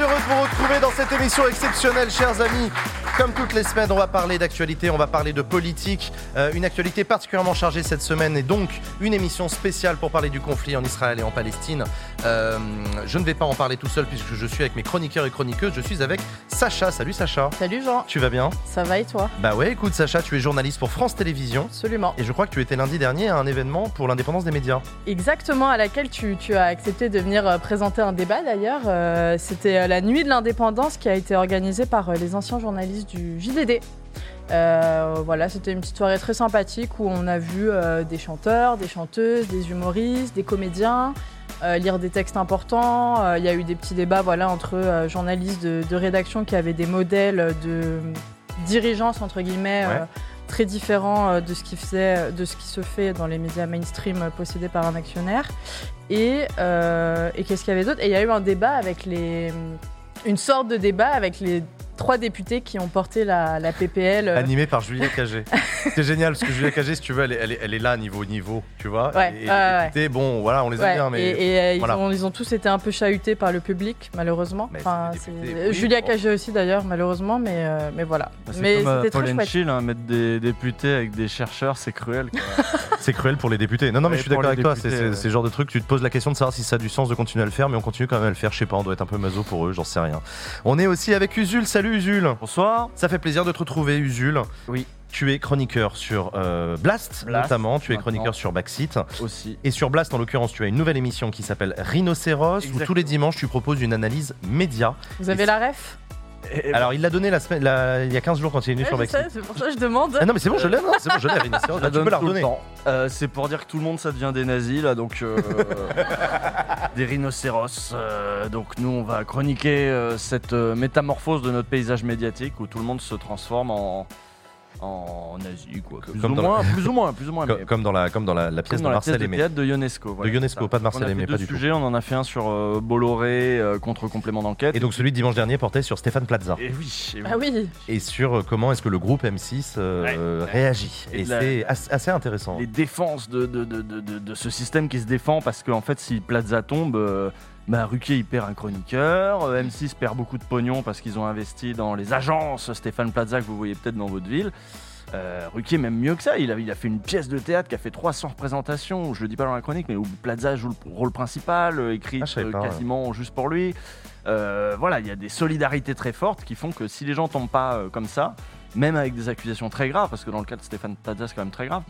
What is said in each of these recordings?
heureux de vous retrouver dans cette émission exceptionnelle, chers amis. Comme toutes les semaines, on va parler d'actualité, on va parler de politique. Euh, une actualité particulièrement chargée cette semaine et donc une émission spéciale pour parler du conflit en Israël et en Palestine. Euh, je ne vais pas en parler tout seul puisque je suis avec mes chroniqueurs et chroniqueuses. Je suis avec Sacha. Salut Sacha. Salut Jean, Tu vas bien ça va et toi Bah ouais, écoute Sacha, tu es journaliste pour France Télévisions. Absolument. Et je crois que tu étais lundi dernier à un événement pour l'indépendance des médias. Exactement, à laquelle tu, tu as accepté de venir euh, présenter un débat d'ailleurs. Euh, C'était euh, la nuit de l'indépendance qui a été organisée par les anciens journalistes du JDD. Euh, voilà, c'était une petite soirée très sympathique où on a vu euh, des chanteurs, des chanteuses, des humoristes, des comédiens euh, lire des textes importants. Euh, Il y a eu des petits débats voilà, entre euh, journalistes de, de rédaction qui avaient des modèles de dirigeance entre guillemets Ouais. très différents de ce qui faisait, de ce qui se fait dans les médias mainstream possédés par un actionnaire. Et, et qu'est-ce qu'il y avait d'autre? Et il y a eu un débat avec les, une sorte de débat avec les trois députés qui ont porté la, la PPL. euh, Animé par Julia Cagé. C'est génial parce que Julia Cagé, si tu veux, elle est, elle est- elle est là niveau niveau, tu vois. Ouais, et, ouais, et députés, bon, voilà, on les Ouais, aime bien, mais. et, et, euh, ils, ont, ils ont tous été un peu chahutés par le public, malheureusement. Enfin, députés, oui, Julia bon. Cagé aussi, d'ailleurs, malheureusement, mais, euh, mais voilà. Bah, c'est mais comme c'était très chouette. Chill, hein, mettre des députés avec des chercheurs, c'est cruel. C'est cruel pour les députés. Non, non, mais je suis d'accord avec toi. C'est le genre de truc, tu te poses la question de savoir si ça a du sens de continuer à le faire, mais on continue quand même à le faire. Je sais pas, on doit être un peu maso pour eux, j'en sais rien. On est aussi avec Usul. Salut Usul. Bonsoir. Ça fait plaisir de te retrouver, Usul. Oui. Tu es chroniqueur sur euh, Blast, Blast, notamment. Tu es chroniqueur sur Backseat. Aussi. Et sur Blast, en l'occurrence, tu as une nouvelle émission qui s'appelle Rhinocéros, où tous les dimanches, tu proposes une analyse média. Vous avez Et la ref? Et- Alors, il l'a donné la semaine, la- il y a 15 jours quand il est venu Ouais, sur je sais, C'est pour ça que je demande. Ah non, mais c'est bon, je l'ai, non, c'est bon, je l'ai, Rhinocéros. je la tu peux la tout le redonner. temps. Euh, c'est pour dire que tout le monde ça devient des nazis là donc euh, des rhinocéros euh, donc nous on va chroniquer euh, cette euh, métamorphose de notre paysage médiatique où tout le monde se transforme en en nazi quoi plus, Comme ou la- moins, plus ou moins plus ou moins Co- mais- Comme dans la, comme dans la, la pièce comme dans de la Marcel pièce de Aimé. théâtre de Ionesco. voilà, Ionesco, pas de Marcel Aimé, pas du tout. sujets, on en a fait un sur euh, Bolloré euh, contre complément d'enquête. Et donc celui de dimanche dernier portait sur Stéphane Plaza. Et oui, et oui. Ah oui, Et sur euh, comment est-ce que le groupe M6 euh, Ouais. euh, réagit. Et Et, de la- c'est as- assez intéressant. les défenses de, de, de, de, de- de ce système qui se défend parce qu'en fait si Plaza tombe euh, bah, Ruquier il perd un chroniqueur. Euh, M6 perd beaucoup de pognon parce qu'ils ont investi dans les agences. Stéphane Plaza que vous voyez peut-être dans votre ville. Euh, Ruquier même mieux que ça. Il a, il a fait une pièce de théâtre qui a fait 300 représentations. Je le dis pas dans la chronique mais où Plaza joue le rôle principal euh, écrit Ah, euh, quasiment juste pour lui. Voilà il y a des solidarités très fortes qui font que si les gens tombent pas comme ça même avec des accusations très graves parce que dans le cas de Stéphane Plaza c'est quand même très grave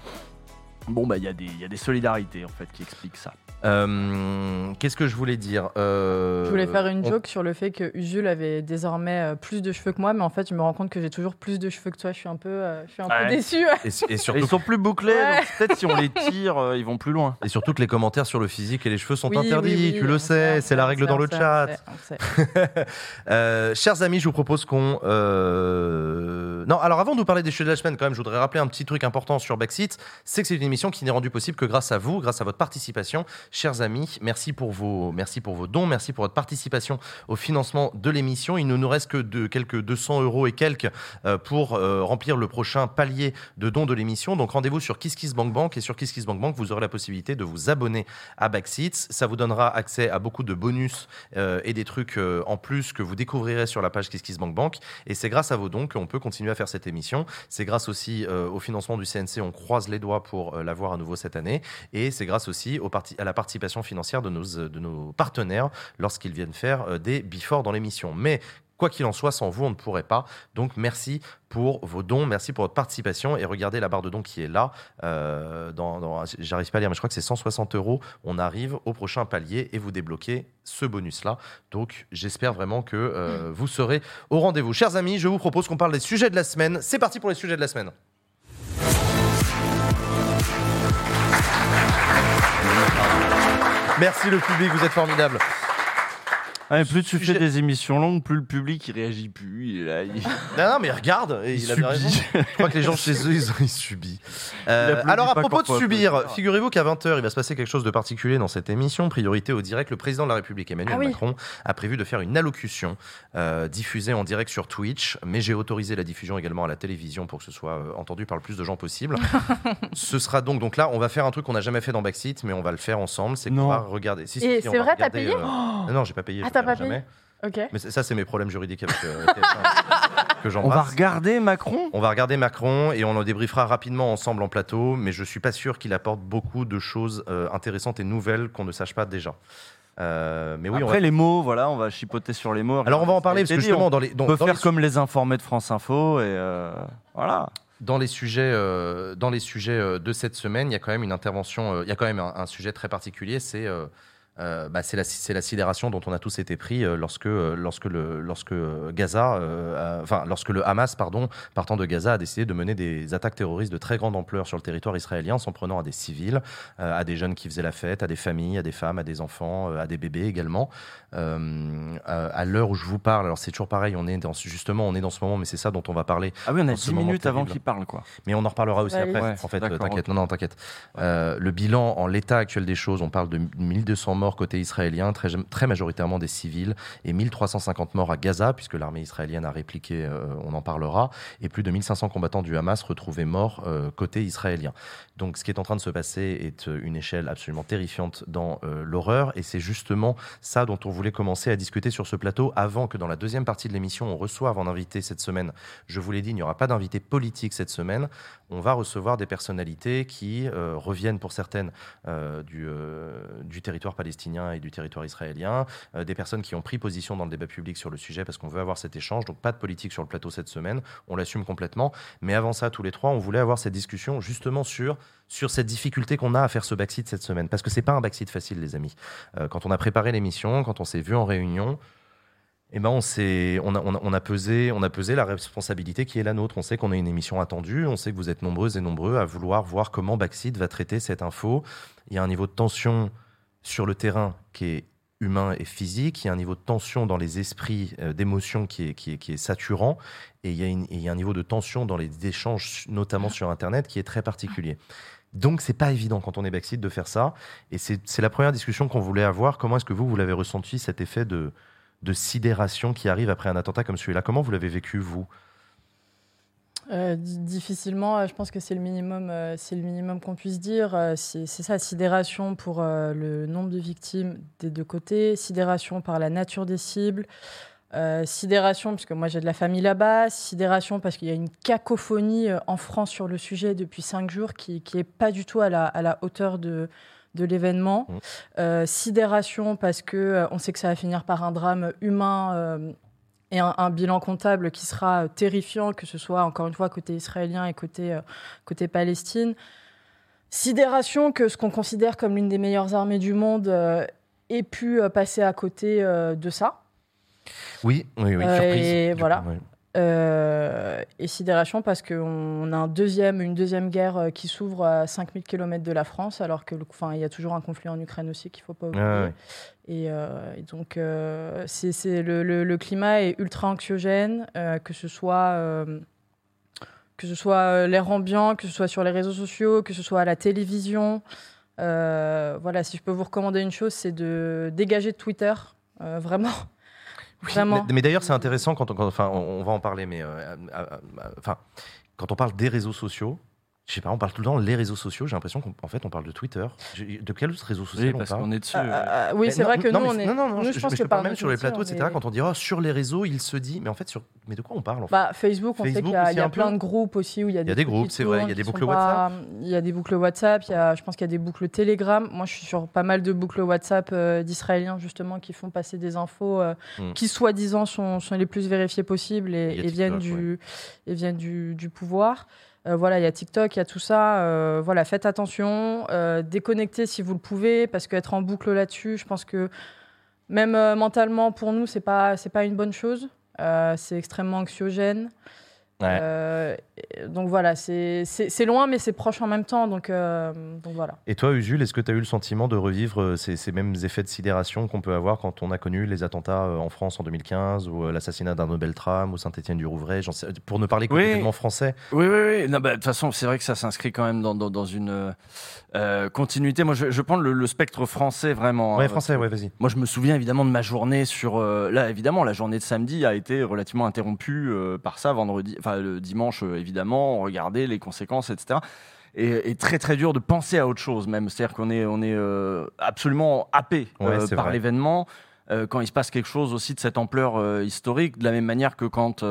Bon, bah, il y, a des- il y a des solidarités en fait qui expliquent ça. Euh, Qu'est-ce que je voulais dire? Euh, je voulais faire une on- joke sur le fait que Usul avait désormais euh, plus de cheveux que moi, mais en fait, je me rends compte que j'ai toujours plus de cheveux que toi. Je suis un peu, euh, je suis un peu Ouais. déçue. Et, et Et surtout, ils sont plus bouclés, Ouais. donc peut-être si on les tire, euh, ils vont plus loin. et surtout que les commentaires sur le physique et les cheveux sont Oui, interdits, oui, tu le sais, c'est la sait, règle on dans sait, le on chat. sait, on sait. Euh, chers amis, je vous propose qu'on. euh, Non, alors avant de vous parler des sujets de la semaine, quand même, je voudrais rappeler un petit truc important sur Backseat c'est que c'est une émission qui n'est rendue possible que grâce à vous, grâce à votre participation. Chers amis, merci pour vos, merci pour vos dons, merci pour votre participation au financement de l'émission. Il ne nous reste que de quelques 200 euros et quelques euh, pour euh, remplir le prochain palier de dons de l'émission. Donc rendez-vous sur KissKissBankBank et sur KissKissBankBank, vous aurez la possibilité de vous abonner à Backseats. Ça vous donnera accès à beaucoup de bonus euh, et des trucs en plus que vous découvrirez sur la page KissKissBankBank. Et c'est grâce à vos dons qu'on peut continuer à faire cette émission. C'est grâce aussi au financement du CNC, on croise les doigts pour l'avoir à nouveau cette année. Et c'est grâce aussi au parti- à la participation financière de nos, euh, de nos partenaires lorsqu'ils viennent faire euh, des before dans l'émission. Mais Quoi qu'il en soit, sans vous, on ne pourrait pas. Donc, merci pour vos dons, merci pour votre participation. Et regardez la barre de dons qui est là. Euh, dans, dans- J'arrive pas à lire, mais je crois que c'est 160 euros. On arrive au prochain palier et vous débloquez ce bonus-là. Donc, j'espère vraiment que euh, vous serez au rendez-vous. Chers amis, je vous propose qu'on parle des sujets de la semaine. C'est parti pour les sujets de la semaine. Merci le public, vous êtes formidable. Ah, plus tu Sujet- fais des émissions longues, plus le public il réagit plus. Il là, il- Non, non, mais regarde, et Il il, a bien raison. subit. Je crois que les gens chez eux, ils ont ils subissent. Euh, alors, à propos de subir, figurez-vous qu'à 20h, il va se passer quelque chose de particulier dans cette émission. Priorité au direct, le président de la République, Emmanuel Ah oui. Macron, a prévu de faire une allocution euh, diffusée en direct sur Twitch, mais j'ai autorisé la diffusion également à la télévision pour que ce soit euh, entendu par le plus de gens possible. ce sera donc, donc là, on va faire un truc qu'on n'a jamais fait dans Backseat, mais on va le faire ensemble. C'est qu'on va regarder. Si, si, Et si, on c'est vrai, t'as payé euh, Non, non, j'ai pas payé. Ah, je t'as paierai pas payé jamais. Ok. Mais ça, c'est mes problèmes juridiques avec euh, TF1 que On va regarder Macron? On va regarder Macron et on en débriefera rapidement ensemble en plateau, mais je suis pas sûr qu'il apporte beaucoup de choses euh, intéressantes et nouvelles qu'on ne sache pas déjà. Euh, mais oui, on Après va- les mots, voilà, on va chipoter sur les mots. alors on va en parler parce que justement on dans les dans, peut dans faire les, comme les informés de France Info et euh, voilà. dans les sujets euh, dans les sujets euh, de cette semaine, il y a quand même une intervention, euh, il y a quand même un, un sujet très particulier, c'est euh, bah, c'est la, sidération dont on a tous été pris euh, lorsque, euh, lorsque, le, Gaza, lorsque le Hamas, pardon, partant de Gaza, a décidé de mener des attaques terroristes de très grande ampleur sur le territoire israélien, s'en prenant à des civils, à des jeunes qui faisaient la fête, à des familles, à des femmes, à des enfants, à des bébés également. Euh, à à l'heure où je vous parle, alors c'est toujours pareil, on est dans, justement, on est dans ce moment, mais c'est ça dont on va parler. Ah oui, on a En ce 10 moment minutes avant qu'il parle quoi. Mais on en reparlera aussi Ouais, après. ouais. en fait, t'inquiète. Non, non, t'inquiète. Euh, le bilan en l'état actuel des choses, on parle de 1200 morts côté israélien, très, très majoritairement des civils, et 1350 morts à Gaza, puisque l'armée israélienne a répliqué, euh, on en parlera, et plus de 1500 combattants du Hamas retrouvés morts euh, côté israélien. Donc ce qui est en train de se passer est euh, une échelle absolument terrifiante dans euh, l'horreur, et c'est justement ça dont on voulait commencer à discuter sur ce plateau avant que dans la deuxième partie de l'émission, on reçoive en invité cette semaine, je vous l'ai dit, il n'y aura pas d'invité politique cette semaine, on va recevoir des personnalités qui euh, reviennent pour certaines euh, du, euh, du territoire palestinien et du territoire israélien, des personnes qui ont pris position dans le débat public sur le sujet parce qu'on veut avoir cet échange, donc pas de politique sur le plateau cette semaine, on l'assume complètement, mais avant ça, tous les trois, on voulait avoir cette discussion justement sur sur cette difficulté qu'on a à faire ce backseat cette semaine, parce que c'est pas un backseat facile, les amis. Quand on a préparé l'émission, quand on s'est vu en réunion, eh ben on, a, pesé, la responsabilité qui est la nôtre. On sait qu'on a une émission attendue, on sait que vous êtes nombreuses et nombreux à vouloir voir comment Backseat va traiter cette info. Il y a un niveau de tension sur le terrain qui est humain et physique, il y a un niveau de tension dans les esprits, euh, d'émotion qui est, saturant, et il, y a un niveau de tension dans les échanges, notamment sur Internet, qui est très particulier. Donc, c'est pas évident quand on est backseat de faire ça. Et c'est la première discussion qu'on voulait avoir. Comment est-ce que vous, vous l'avez ressenti, cet effet de, de sidération qui arrive après un attentat comme celui-là Comment vous l'avez vécu, vous? Euh, di- difficilement, euh, je pense que c'est le minimum, euh, c'est le minimum qu'on puisse dire. C'est ça, sidération pour le nombre de victimes des deux côtés, sidération par la nature des cibles, sidération parce que moi j'ai de la famille là-bas, sidération parce qu'il y a une cacophonie en France sur le sujet depuis cinq jours qui qui est pas du tout à la hauteur de de l'événement. Mmh. Euh, sidération parce que euh, on sait que ça va finir par un drame humain. euh, et un, un bilan comptable qui sera terrifiant, que ce soit encore une fois côté israélien et côté, euh, côté Palestine. Sidération que ce qu'on considère comme l'une des meilleures armées du monde euh, ait pu euh, passer à côté de ça. Oui, oui, oui, surprise. et coup, voilà. Euh, et sidération parce qu'on a un deuxième, une deuxième guerre euh, qui s'ouvre à 5000 km de la France, alors que enfin, il y a toujours un conflit en Ukraine aussi qu'il ne faut pas oublier. Ouais. Et, euh, et donc, euh, c'est, le, le- le climat est ultra anxiogène, que ce soit, que ce soit l'air ambiant, que ce soit sur les réseaux sociaux, que ce soit à la télévision. Voilà, si je peux vous recommander une chose, c'est de dégager de Twitter, vraiment. Oui, Vraiment. Mais, mais d'ailleurs, c'est intéressant quand on, quand- enfin, on, on va en parler, mais euh, enfin, quand on parle des réseaux sociaux, je sais pas, on parle tout le temps les réseaux sociaux. J'ai l'impression qu'en fait, on parle de Twitter. De quel autre réseau social Oui, on parle qu'on est dessus. Ah, euh. ah, ah, oui, c'est vrai que non, nous, on est. Non, non, non, nous, je, pense que parle par même sur les plateaux, etc. Quand on dit oh, sur les réseaux, il se dit. Mais en fait, sur... mais de quoi on parle en fait Bah, Facebook, on sait Facebook qu'il y a, aussi il y a un peu. plein de groupes aussi où il y a des, y a des groupes, c'est vrai, il y a des boucles pas- Il y a des boucles WhatsApp, il y a, je pense qu'il y a des boucles Telegram. Moi, je suis sur pas mal de boucles WhatsApp euh, d'Israéliens justement qui font passer des infos euh, Mm. qui soi-disant sont, sont les plus vérifiées possibles et, Il viennent, TikTok, du, et viennent du, du pouvoir. Euh, voilà, il y a TikTok, il y a tout ça. euh, voilà, faites attention, euh, déconnectez si vous le pouvez, parce qu'être en boucle là-dessus, je pense que même mentalement pour nous, c'est pas pas une bonne chose. C'est extrêmement anxiogène. Ouais. Euh, donc voilà, c'est loin, mais c'est proche en même temps. Donc, euh, donc voilà. Et toi, Usul, est-ce que tu as eu le sentiment de revivre euh, ces, ces mêmes effets de sidération qu'on peut avoir quand on a connu les attentats en France en 2015 ou l'assassinat d'Arnaud Beltrame ou Saint-Étienne-du-Rouvray Pour ne parler que Oui. français. Oui, oui, oui. Bah, De toute façon, c'est vrai que ça s'inscrit quand même dans, dans, dans une euh, continuité. Moi, je, je prends le, le spectre français vraiment. Ouais, hein, français, ouais, vas-y. Moi, je me souviens évidemment de ma journée sur. euh, là, évidemment, la journée de samedi a été relativement interrompue euh, par ça. Vendredi, enfin le dimanche, euh, évidemment, on regardait les conséquences, etc. Et, et très très dur de penser à autre chose même. C'est-à-dire qu'on est on est euh, absolument happé Ouais, euh, par l'événement. euh, quand il se passe quelque chose aussi de cette ampleur historique, de la même manière que quand,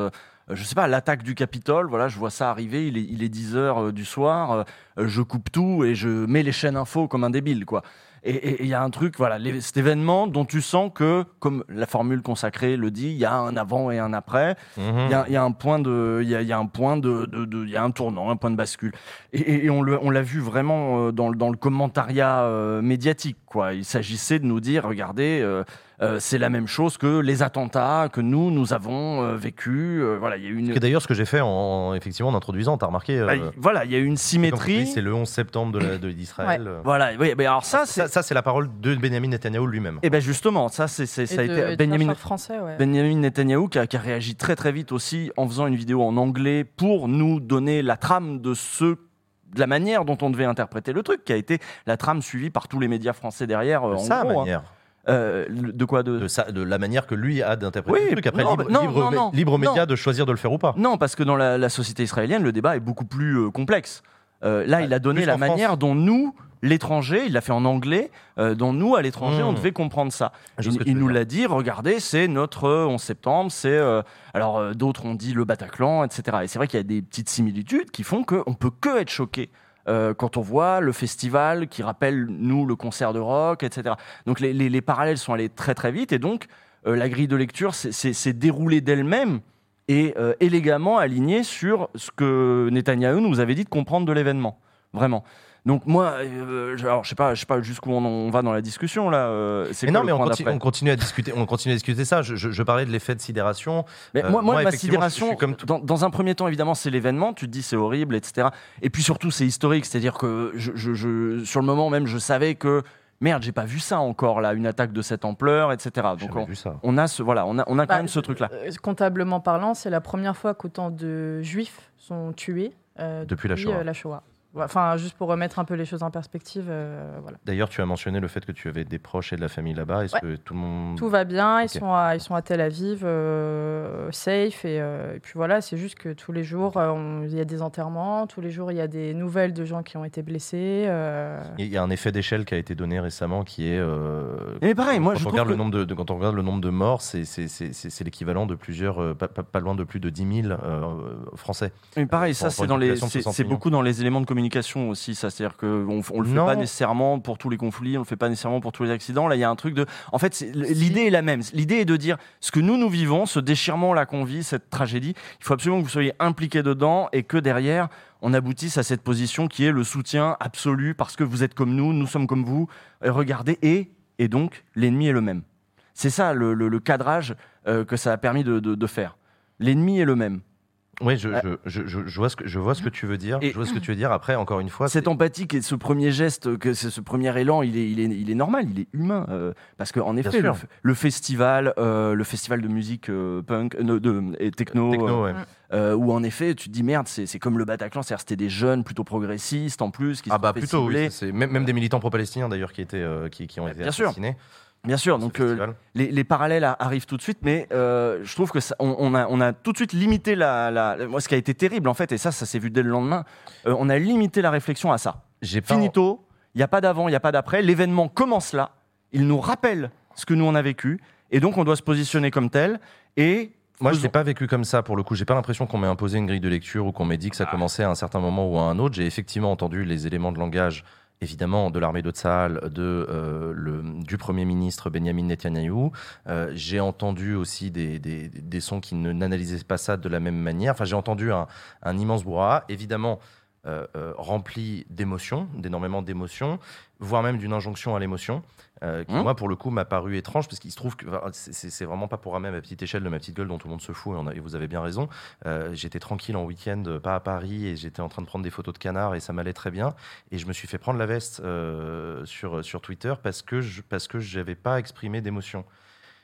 je sais pas, l'attaque du Capitole, voilà, je vois ça arriver, il est, il est 10 heures du soir, je coupe tout et je mets les chaînes info comme un débile, quoi. Et- il y a un truc, voilà, les- cet événement dont tu sens que, comme la formule consacrée le dit, il y a un avant et un après. Mhm. Il y, a- il y a un point de, il y a, il y a un point de, il y a un tournant, un point de bascule. Et, on l'a vu vraiment euh, dans, le- dans le commentariat euh, médiatique. Quoi. Il s'agissait de nous dire, regardez, euh, euh, c'est la même chose que les attentats que nous, nous avons euh, vécu. Euh, voilà, il y a eu une, Et d'ailleurs, ce que j'ai fait en, effectivement en introduisant, t'as remarqué. euh, bah, il- voilà, il y a eu une symétrie. C'est le 11 septembre de d'Israël. Voilà, oui, mais alors ça, c'est, Ça, ça, c'est la parole de Benjamin Netanyahu lui-même. et ben justement, ça, c'est, ça a de- été Benjamin. français, ouais. Benjamin Netanyahu qui a, qui a réagi très très vite aussi en faisant une vidéo en anglais pour nous donner la trame de ce de la manière dont on devait interpréter le truc, qui a été la trame suivie par tous les médias français derrière. euh, De en sa gros, hein. Euh, de quoi de... De, sa- de la manière que lui a d'interpréter Oui, le truc. Après, non, libre, bah, non, libre, non, média de choisir de le faire ou pas. Non, parce que dans la, la société israélienne, le débat est beaucoup plus euh, complexe. Euh, là, Bah, il a donné la manière France. dont nous, l'étranger, il l'a fait en anglais, euh, dont nous, à l'étranger, Mmh. on devait comprendre ça. Ce Il, nous l'a dit, regardez, c'est notre euh, 11 septembre, c'est... euh, alors, euh, d'autres ont dit le Bataclan, etc. Et c'est vrai qu'il y a des petites similitudes qui font qu'on peut que être choqué. Euh, quand on voit le festival qui rappelle, nous, le concert de rock, etc. Donc les, les- les parallèles sont allés très très vite et donc euh, la grille de lecture s'est- déroulée d'elle-même et euh, élégamment alignée sur ce que Netanyahou nous avait dit de comprendre de l'événement. Vraiment. Donc moi, euh, je- alors je sais pas, je sais pas jusqu'où on, on va dans la discussion là. euh, c'est Mais non, mais on continue, d'après on continue à discuter. On continue à discuter ça. Je, je- je parlais de l'effet de sidération. Mais Euh, moi, moi, moi, ma effectivement, je- je sidération, suis comme tout- dans, dans un premier temps, évidemment, c'est l'événement. Tu te dis c'est horrible, etc. Et puis surtout, c'est historique. C'est-à-dire que je, je- je- sur le moment même, je savais que merde, j'ai pas vu ça encore là, une attaque de cette ampleur, etc. J'ai Donc on, vu ça. on a ce, voilà, on a, on a quand Bah, même ce truc-là. euh, Comptablement parlant, c'est la première fois qu'autant de juifs sont tués euh, Depuis la Shoah. euh, la Shoah. Enfin, juste pour remettre un peu les choses en perspective, euh, voilà. D'ailleurs, tu as mentionné le fait que tu avais des proches et de la famille là-bas. Est-ce Ouais. que tout le monde. Tout va bien, ils, sont à, ils sont à Tel Aviv, euh, safe, et, euh, et puis voilà, c'est juste que tous les jours, il y a des enterrements, tous les jours, il y a des nouvelles de gens qui ont été blessés. euh, Il y a un effet d'échelle qui a été donné récemment qui est. euh, Mais pareil, moi, quand je on regarde que- le nombre de, de- quand on regarde le nombre de morts, c'est c'est- c'est- c'est- c'est l'équivalent de plusieurs, euh, pas, loin de plus de 10 000 euh, Français. Mais pareil, Euh, ça c'est une dans les, population de c'est 60 c'est millions. beaucoup dans les éléments de communication aussi. Ça, c'est-à-dire qu'on on le fait Non. pas nécessairement pour tous les conflits, on le fait pas nécessairement pour tous les accidents. Là, il y a un truc de, en fait, l'idée est la même. L'idée est de dire ce que nous nous vivons, ce déchirement là qu'on vit, cette tragédie. Il faut absolument que vous soyez impliqués dedans et que derrière on aboutisse à cette position qui est le soutien absolu parce que vous êtes comme nous, nous sommes comme vous. Regardez et et donc l'ennemi est le même. C'est ça le, le- le cadrage euh, que ça a permis de- de- de faire. L'ennemi est le même. Oui, je, Ouais. je, je, je- je vois ce que, je vois ce que tu veux dire. Et- je vois ce que tu veux dire. Après, encore une fois, Cette empathique et ce premier geste, que c'est ce premier élan, il est, il est, il est normal, il est humain. euh, parce qu'en effet, le, festival, euh, le festival de musique euh, punk, euh, de, et techno, techno, euh, ouais. euh, où en effet, tu te dis merde, c'est comme le Bataclan, c'est-à-dire c'était des jeunes plutôt progressistes en plus qui se Ah bah plutôt, oui, même, même des militants pro-palestiniens d'ailleurs qui étaient, euh, qui, qui ont Ouais, été bien sûr. Bien sûr, donc euh, les, les parallèles arrivent tout de suite, mais euh, je trouve que ça, on, on a, on a tout de suite limité la, la- Moi, ce qui a été terrible en fait, et ça, ça s'est vu dès le lendemain, euh, on a limité la réflexion à ça. J'ai Finito, il n'y a pas d'avant, il n'y a pas d'après. L'événement commence là. Il nous rappelle ce que nous on a vécu. Et donc, on doit se positionner comme tel. Et Moi, je l'ai pas vécu comme ça pour le coup. J'ai pas l'impression qu'on m'ait imposé une grille de lecture ou qu'on m'ait dit que ça Ah. commençait à un certain moment ou à un autre. J'ai effectivement entendu les éléments de langage, évidemment, de l'armée de de, euh, le, du Premier ministre Benjamin Netanyahou. Euh, j'ai entendu aussi des, des, des sons qui ne n'analysaient pas ça de la même manière. Enfin, j'ai entendu un, un immense brouhaha, évidemment euh, euh, rempli d'émotions, d'énormément d'émotions, voire même d'une injonction à l'émotion, euh, qui, Mmh. moi, pour le coup, m'a paru étrange, parce qu'il se trouve que c'est- vraiment pas pour ramener à ma petite échelle de ma petite gueule dont tout le monde se fout, et, on a- et vous avez bien raison. J'étais tranquille en week-end, pas à Paris, et j'étais en train de prendre des photos de canards, et ça m'allait très bien. Et je me suis fait prendre la veste sur, sur Twitter parce que je parce que j'avais pas exprimé d'émotion.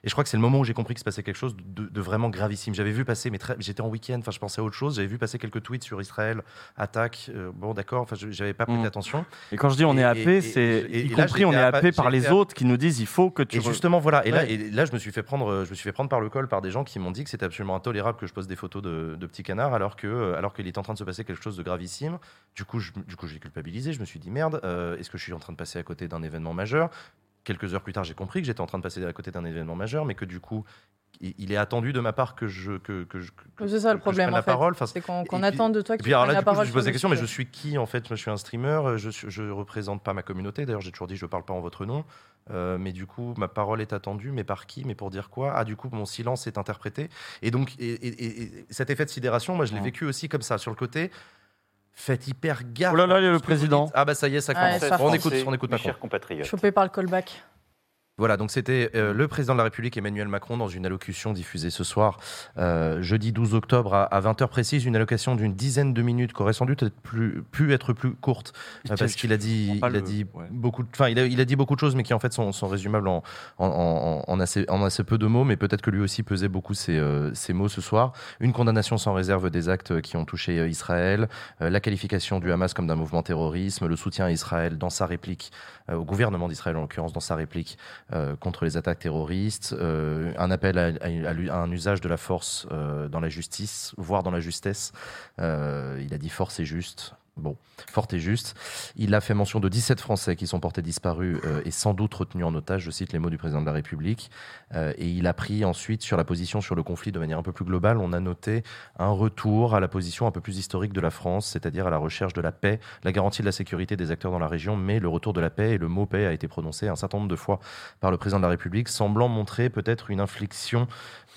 Et je crois que c'est le moment où j'ai compris qu'il se passait quelque chose de, de vraiment gravissime. J'avais vu passer, mais j'étais en week-end, enfin je pensais à autre chose. J'avais vu passer quelques tweets sur Israël, attaque. euh, bon, d'accord, enfin je- j'avais pas prêté Mm. attention. Et quand je dis on Et- est happé, c'est y là, compris on est happé par les autres qui nous disent il faut que tu. Et justement, voilà. Et, là, et là, je me suis fait prendre, je me suis fait prendre par le col par des gens qui m'ont dit que c'était absolument intolérable que je poste des photos de, de petits canards alors que, euh, alors qu'il est en train de se passer quelque chose de gravissime. Du coup, je, du coup, j'ai culpabilisé. Je me suis dit merde, euh, est-ce que je suis en train de passer à côté d'un événement majeur? Quelques heures plus tard, j'ai compris que j'étais en train de passer à côté d'un événement majeur, mais que du coup, il est attendu de ma part que je que, que que- C'est ça le je problème prenne en la fait. parole. Enfin, C'est qu'on attend de toi et que tu puis alors prennes là, la du coup, parole. je pose la question, mais je suis qui en fait? Je suis un streamer, euh, je je représente pas ma communauté. D'ailleurs, j'ai toujours dit, je parle pas en votre nom. Euh, mais du coup, ma parole est attendue, mais par qui? Mais pour dire quoi? Ah, du coup, mon silence est interprété. Et donc, et, et- et- et cet effet de sidération, moi, je l'ai vécu aussi comme ça, sur le côté. Faites hyper gaffe. Oh là là, il y a le président. Ah bah ça y est, ça Ouais, commence. ça on écoute, on écoute Macron. chers compatriotes. Chopé par le callback. Voilà, donc c'était euh, le président de la République Emmanuel Macron dans une allocution diffusée ce soir, euh, jeudi 12 octobre à, à 20h précise, une allocation d'une dizaine de minutes qui aurait sans doute être plus, pu être plus courte euh, parce qu'il a dit, il a dit ouais. beaucoup, de- enfin il a, il a dit beaucoup de choses, mais qui en fait sont, sont résumables en, en, en- en assez, en assez peu de mots, mais peut-être que lui aussi pesait beaucoup ses, ses mots ce soir. Une condamnation sans réserve des actes qui ont touché Israël, la qualification du Hamas comme d'un mouvement terrorisme, le soutien à Israël dans sa réplique, au gouvernement d'Israël en l'occurrence dans sa réplique euh, contre les attaques terroristes, euh, un appel à, un usage de la force euh, dans la justice, voire dans la justesse. Euh, il a dit force et juste. Bon, forte et juste. Il a fait mention de 17 Français qui sont portés disparus euh, et sans doute retenus en otage, je cite les mots du président de la République. Euh, et il a pris ensuite sur la position sur le conflit de manière un peu plus globale. On a noté un retour à la position un peu plus historique de la France, c'est-à-dire à la recherche de la paix, la garantie de la sécurité des acteurs dans la région, mais le retour de la paix et le mot paix a été prononcé un certain nombre de fois par le président de la République, semblant montrer peut-être une inflexion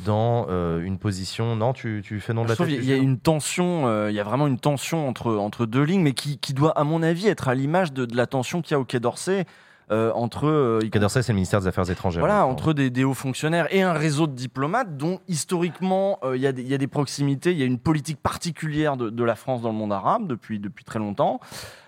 dans euh, une position. Non, tu, tu fais non de la tête. qu'il y a Lucien? une tension, il y a vraiment une tension entre, entre deux mais qui, qui doit, à mon avis, être à l'image de, de la tension qu'il y a au Quai d'Orsay euh, entre, euh, Quai d'Orsay, c'est le ministère des Affaires étrangères. voilà, entre des, des hauts fonctionnaires et un réseau de diplomates dont historiquement euh, il y, a des- il y a des proximités, il y a une politique particulière de, de la France dans le monde arabe depuis, depuis très longtemps.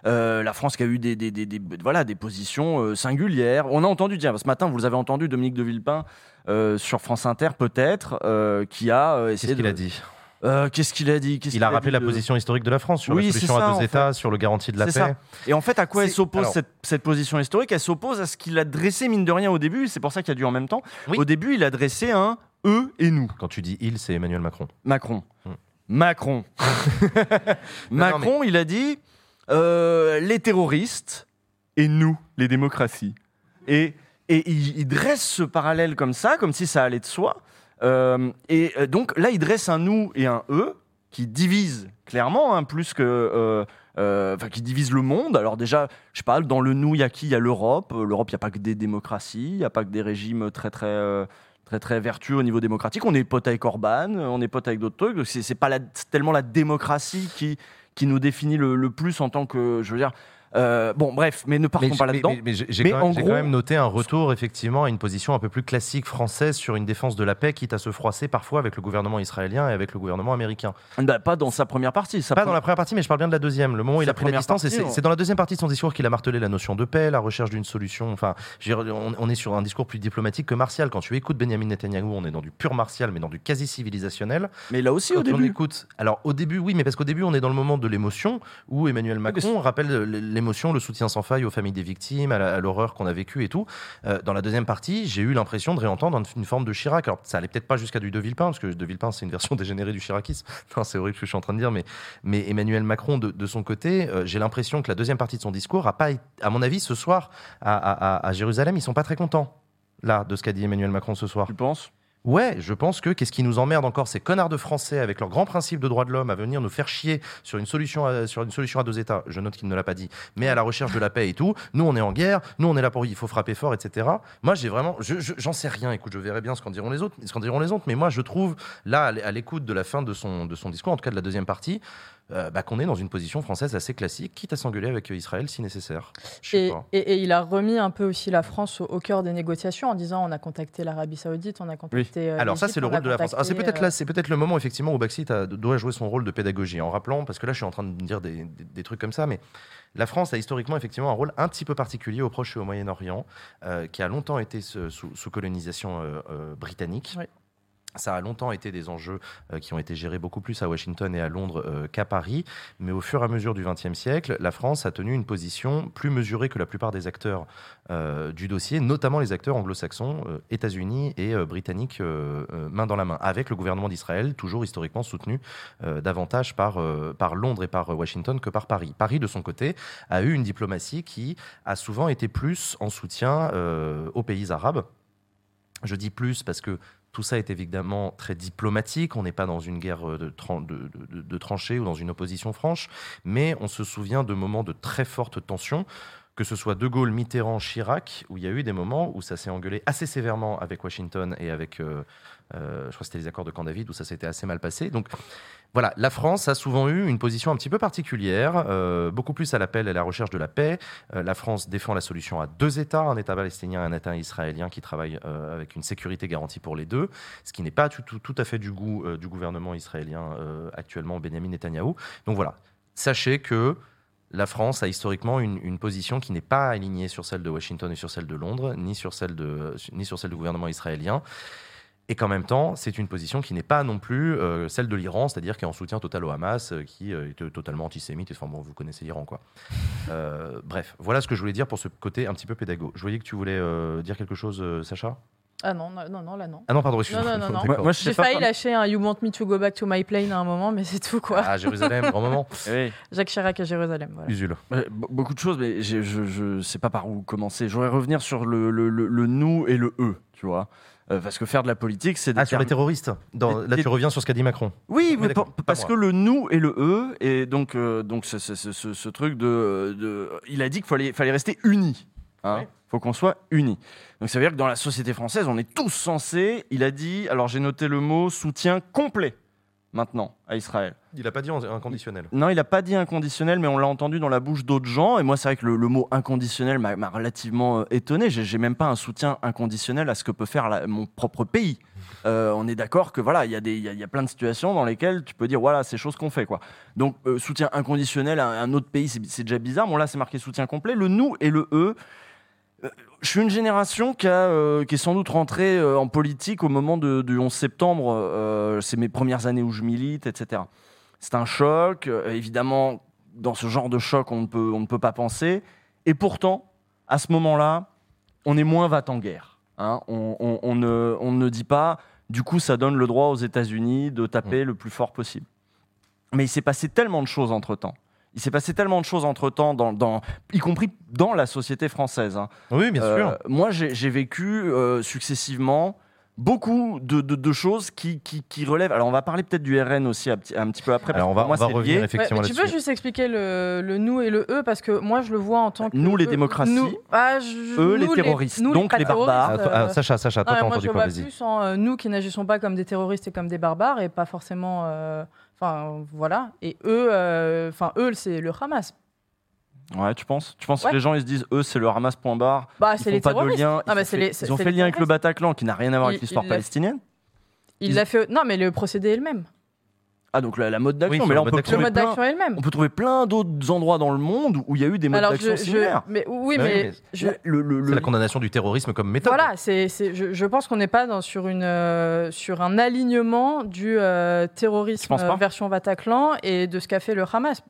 Euh, la France qui a eu des, des, des- des- voilà, des positions euh, singulières. On a entendu, tiens, ce matin, vous avez entendu Dominique de Villepin euh, sur France Inter peut-être, euh, qui a euh, essayé Qu'est-ce qu'il a dit? Euh, Qu'est-ce qu'il a dit Il a rappelé la de- position historique de la France sur Oui, la solution ça, à deux États, sur le garantie de la paix. ça. Et en fait, à quoi elle s'oppose alors- cette, cette position historique? Elle s'oppose à ce qu'il a dressé, mine de rien, au début. C'est pour ça qu'il y a dû en même temps. Oui. Au début, il a dressé un eux et nous. Quand tu dis il, c'est Emmanuel Macron. Macron. Hmm. Macron. Macron, il a dit euh, les terroristes et nous, les démocraties. Et, et il, il dresse ce parallèle comme ça, comme si ça allait de soi. Euh, et euh, donc là, il dresse un nous et un eux qui divisent clairement, hein, plus que. euh, euh, qui divise le monde. Alors déjà, je pas, dans le nous, il y a qui? Il y a l'Europe. L'Europe, il n'y a pas que des démocraties, il n'y a pas que des régimes très très très très vertueux au niveau démocratique. On est pote avec Orban, on est pote avec d'autres trucs. C'est c'est pas tellement la démocratie qui qui nous définit le, le plus en tant que, je veux dire. Euh, bon, bref, mais ne partons Mais, pas là-dedans. mais- mais j'ai quand, même- en j'ai gros- quand même noté un retour effectivement à une position un peu plus classique française sur une défense de la paix, quitte à se froisser parfois avec le gouvernement israélien et avec le gouvernement américain. Bah, pas dans sa première partie. Sa Pas pre- dans la première partie, mais je parle bien de la deuxième. Le moment où il a pris la distance, c'est dans la deuxième partie de son discours qu'il a martelé la notion de paix, la recherche d'une solution. Enfin, on, on est sur un discours plus diplomatique que martial. Quand tu écoutes Benjamin Netanyahu, on est dans du pur martial, mais dans du quasi civilisationnel. Mais là aussi, au on début. écoute, alors au début, oui, mais parce qu'au début, on est dans le moment de l'émotion où Emmanuel Macron rappelle l'émotion, le soutien sans faille aux familles des victimes, à l'horreur qu'on a vécue et tout. Euh, dans la deuxième partie, j'ai eu l'impression de réentendre une, forme de Chirac. Alors, ça allait peut-être pas jusqu'à du De Villepin, parce que De Villepin, c'est une version dégénérée du chiracisme. Non, c'est horrible ce que je suis en train de dire, mais, Emmanuel Macron, de, son côté, euh, j'ai l'impression que la deuxième partie de son discours a pas, à mon avis, ce soir, à- à Jérusalem, ils sont pas très contents. Là, de ce qu'a dit Emmanuel Macron ce soir. Tu penses? Ouais, je pense que qu'est-ce qui nous emmerde encore ces connards de Français avec leurs grands principes de droits de l'homme à venir nous faire chier sur une solution à, sur une solution à deux États. Je note qu'il ne l'a pas dit, mais à la recherche de la paix et tout. Nous, on est en guerre. Nous, on est là pour il faut frapper fort, etc. Moi, j'ai vraiment, je- je- j'en sais rien. Écoute, je verrai bien ce qu'en diront les autres, ce qu'en diront les autres. Mais moi, je trouve là, à l'écoute de la fin de son de son discours, en tout cas de la deuxième partie, euh, bah, qu'on est dans une position française assez classique, quitte à s'engueuler avec euh, Israël si nécessaire. Et, pas. et- et il a remis un peu aussi la France au, au cœur des négociations en disant on a contacté l'Arabie Saoudite, on a contacté. euh, Alors ça, c'est le rôle de la France. Ah, c'est peut-être là, c'est peut-être le moment effectivement où Baxit a- doit jouer son rôle de pédagogie en rappelant, parce que là, je suis en train de dire des, des- des trucs comme ça, mais la France a historiquement effectivement un rôle un petit peu particulier au Proche et au Moyen-Orient, euh, qui a longtemps été sous, sous- sous colonisation euh, euh, britannique. Oui. Ça a longtemps été des enjeux euh, qui ont été gérés beaucoup plus à Washington et à Londres euh, qu'à Paris, mais au fur et à mesure du XXe siècle, la France a tenu une position plus mesurée que la plupart des acteurs euh, du dossier, notamment les acteurs anglo-saxons, États-Unis et britanniques main dans la main, avec le gouvernement d'Israël, toujours historiquement soutenu davantage par, par Londres et par Washington que par Paris. Paris, de son côté, a eu une diplomatie qui a souvent été plus en soutien aux pays arabes. Je dis plus parce que tout ça est évidemment très diplomatique. On n'est pas dans une guerre euh, de, tran- de, de- de tranchées ou dans une opposition franche, mais on se souvient de moments de très forte tension, que ce soit De Gaulle, Mitterrand, Chirac, où il y a eu des moments où ça s'est engueulé assez sévèrement avec Washington et avec, euh, euh, je crois que c'était les accords de Camp David, où ça s'était assez mal passé. Donc voilà, la France a souvent eu une position un petit peu particulière, euh, beaucoup plus à l'appel et à la recherche de la paix. La France défend la solution à deux États, un État palestinien et un État israélien qui travaillent avec une sécurité garantie pour les deux, ce qui n'est pas tout, tout- à fait du goût du gouvernement israélien actuellement, Benjamin Netanyahou. Donc voilà, sachez que la France a historiquement une, position qui n'est pas alignée sur celle de Washington et sur celle de Londres, ni sur celle, de, ni sur celle du gouvernement israélien. Et qu'en même temps, c'est une position qui n'est pas non plus euh, celle de l'Iran, c'est-à-dire qui est en soutien total au Hamas, euh, qui euh, est totalement antisémite. Enfin bon, vous connaissez l'Iran, quoi. Bref, voilà ce que je voulais dire pour ce côté un petit peu pédago. Je voyais que tu voulais dire quelque chose, Sacha? Ah non, non, non, là non. Ah non, pardon, excuse-moi. non, non, non. Moi, je J'ai failli lâcher un You Want Me to Go Back to My Plane à un moment, mais c'est tout quoi. Ah, Jérusalem, grand moment. Oui. Jacques Chirac à Jérusalem. Voilà. Usul. Be- beaucoup de choses, mais j'ai- je, je sais pas par où commencer. Je voudrais revenir sur le, le, le- le nous et le eux, tu vois. Euh, parce que faire de la politique, c'est Ah, sur les terroristes Dans- Là, tu reviens sur ce qu'a dit Macron. Oui, mais parce que le nous et le eux, et donc, euh, donc ce, ce- ce- ce- ce truc de, de- Il a dit qu'il fallait, fallait rester unis. Hein faut qu'on soit unis. Donc ça veut dire que dans la société française, on est tous censés. Il a dit, alors j'ai noté le mot soutien complet maintenant à Israël. Il n'a pas dit inconditionnel. Non, il n'a pas dit inconditionnel, mais on l'a entendu dans la bouche d'autres gens. Et moi, c'est vrai que le, le mot inconditionnel m'a relativement euh, étonné. J'ai même pas un soutien inconditionnel à ce que peut faire la- mon propre pays. Euh, on est d'accord que voilà, il y, y a- y a plein de situations dans lesquelles tu peux dire voilà, c'est choses qu'on fait quoi. Donc euh, soutien inconditionnel à un autre pays, c'est c'est déjà bizarre. Bon là, c'est marqué soutien complet. Le nous et le eux. Je suis une génération qui, a, euh, qui est sans doute rentrée euh, en politique au moment de- du 11 septembre. euh, c'est mes premières années où je milite, etc. C'est un choc. évidemment, dans ce genre de choc, on ne peut, on ne peut pas penser. Et pourtant, à ce moment-là, on est moins va en guerre. hein. On, on- on ne, on ne dit pas, du coup, ça donne le droit aux États-Unis de taper le plus fort possible. Mais il s'est passé tellement de choses entre-temps. Il s'est passé tellement de choses entre-temps, dans, dans- y compris dans la société française. hein. Oui, bien Euh, sûr. moi, j'ai vécu euh, successivement beaucoup de, de- de choses qui, qui, qui relèvent. Alors, on va parler peut-être du RN aussi un petit, un petit peu après. Alors, on va, pour on moi, va lié. revenir Ouais, effectivement tu peux juste expliquer le, le nous et le eux parce que moi je le vois en tant que Nous, les eux- démocraties, nous- ah, je- eux, les terroristes, nous, donc les barbares. Ah, Sacha, Sacha, toi, t'as moi entendu je quoi Vas-y. plus en euh, nous qui n'agissons pas comme des terroristes et comme des barbares et pas forcément euh, enfin voilà et eux euh, enfin eux c'est le Hamas Ouais, tu penses? Tu penses Ouais. que les gens ils se disent eux c'est le Hamas point barre bah Ils font les pas de lien. Ils, ont fait, les- ils ont fait lien avec le. Bataclan qui n'a rien à voir avec l'histoire palestinienne. il Ils- l'a fait non mais le procédé est le même Ah donc la, la mode d'action. mais là on mode peut, le trouver mode plein, d'action est le même on peut trouver plein d'autres endroits dans le monde où il y a eu des modes alors d'action je, je- similaires. mais oui Bah oui, mais, mais je- Là, le- le- C'est le- la condamnation du terrorisme comme méthode. Voilà, c'est, c'est- je, je pense qu'on n'est pas dans, sur, une, euh, sur un alignement du euh, Tu terrorisme penses pas euh, version Bataclan et de ce qu'a fait le Hamas.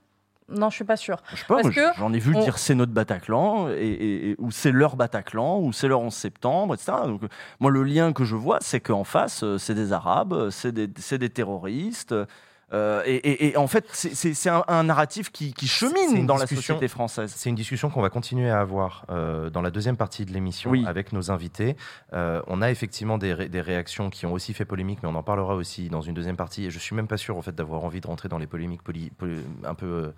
Non, je suis pas sûre. Je sais pas, Parce moi, que j'en ai vu on- dire c'est notre Bataclan, et, et- et- ou c'est leur Bataclan, ou c'est leur 11 septembre, etc. Donc, euh, moi, le lien que je vois, c'est qu'en face, euh, c'est des Arabes, euh, c'est des, c'est des terroristes. euh, et, et- et en fait, c'est- un, un narratif qui, chemine dans la société française. C'est une discussion qu'on va continuer à avoir euh, dans la deuxième partie de l'émission Oui. avec nos invités. Euh, on a effectivement des, ré- des réactions qui ont aussi fait polémique, mais on en parlera aussi dans une deuxième partie. Et je suis même pas sûr en fait d'avoir envie de rentrer dans les polémiques un peu. euh,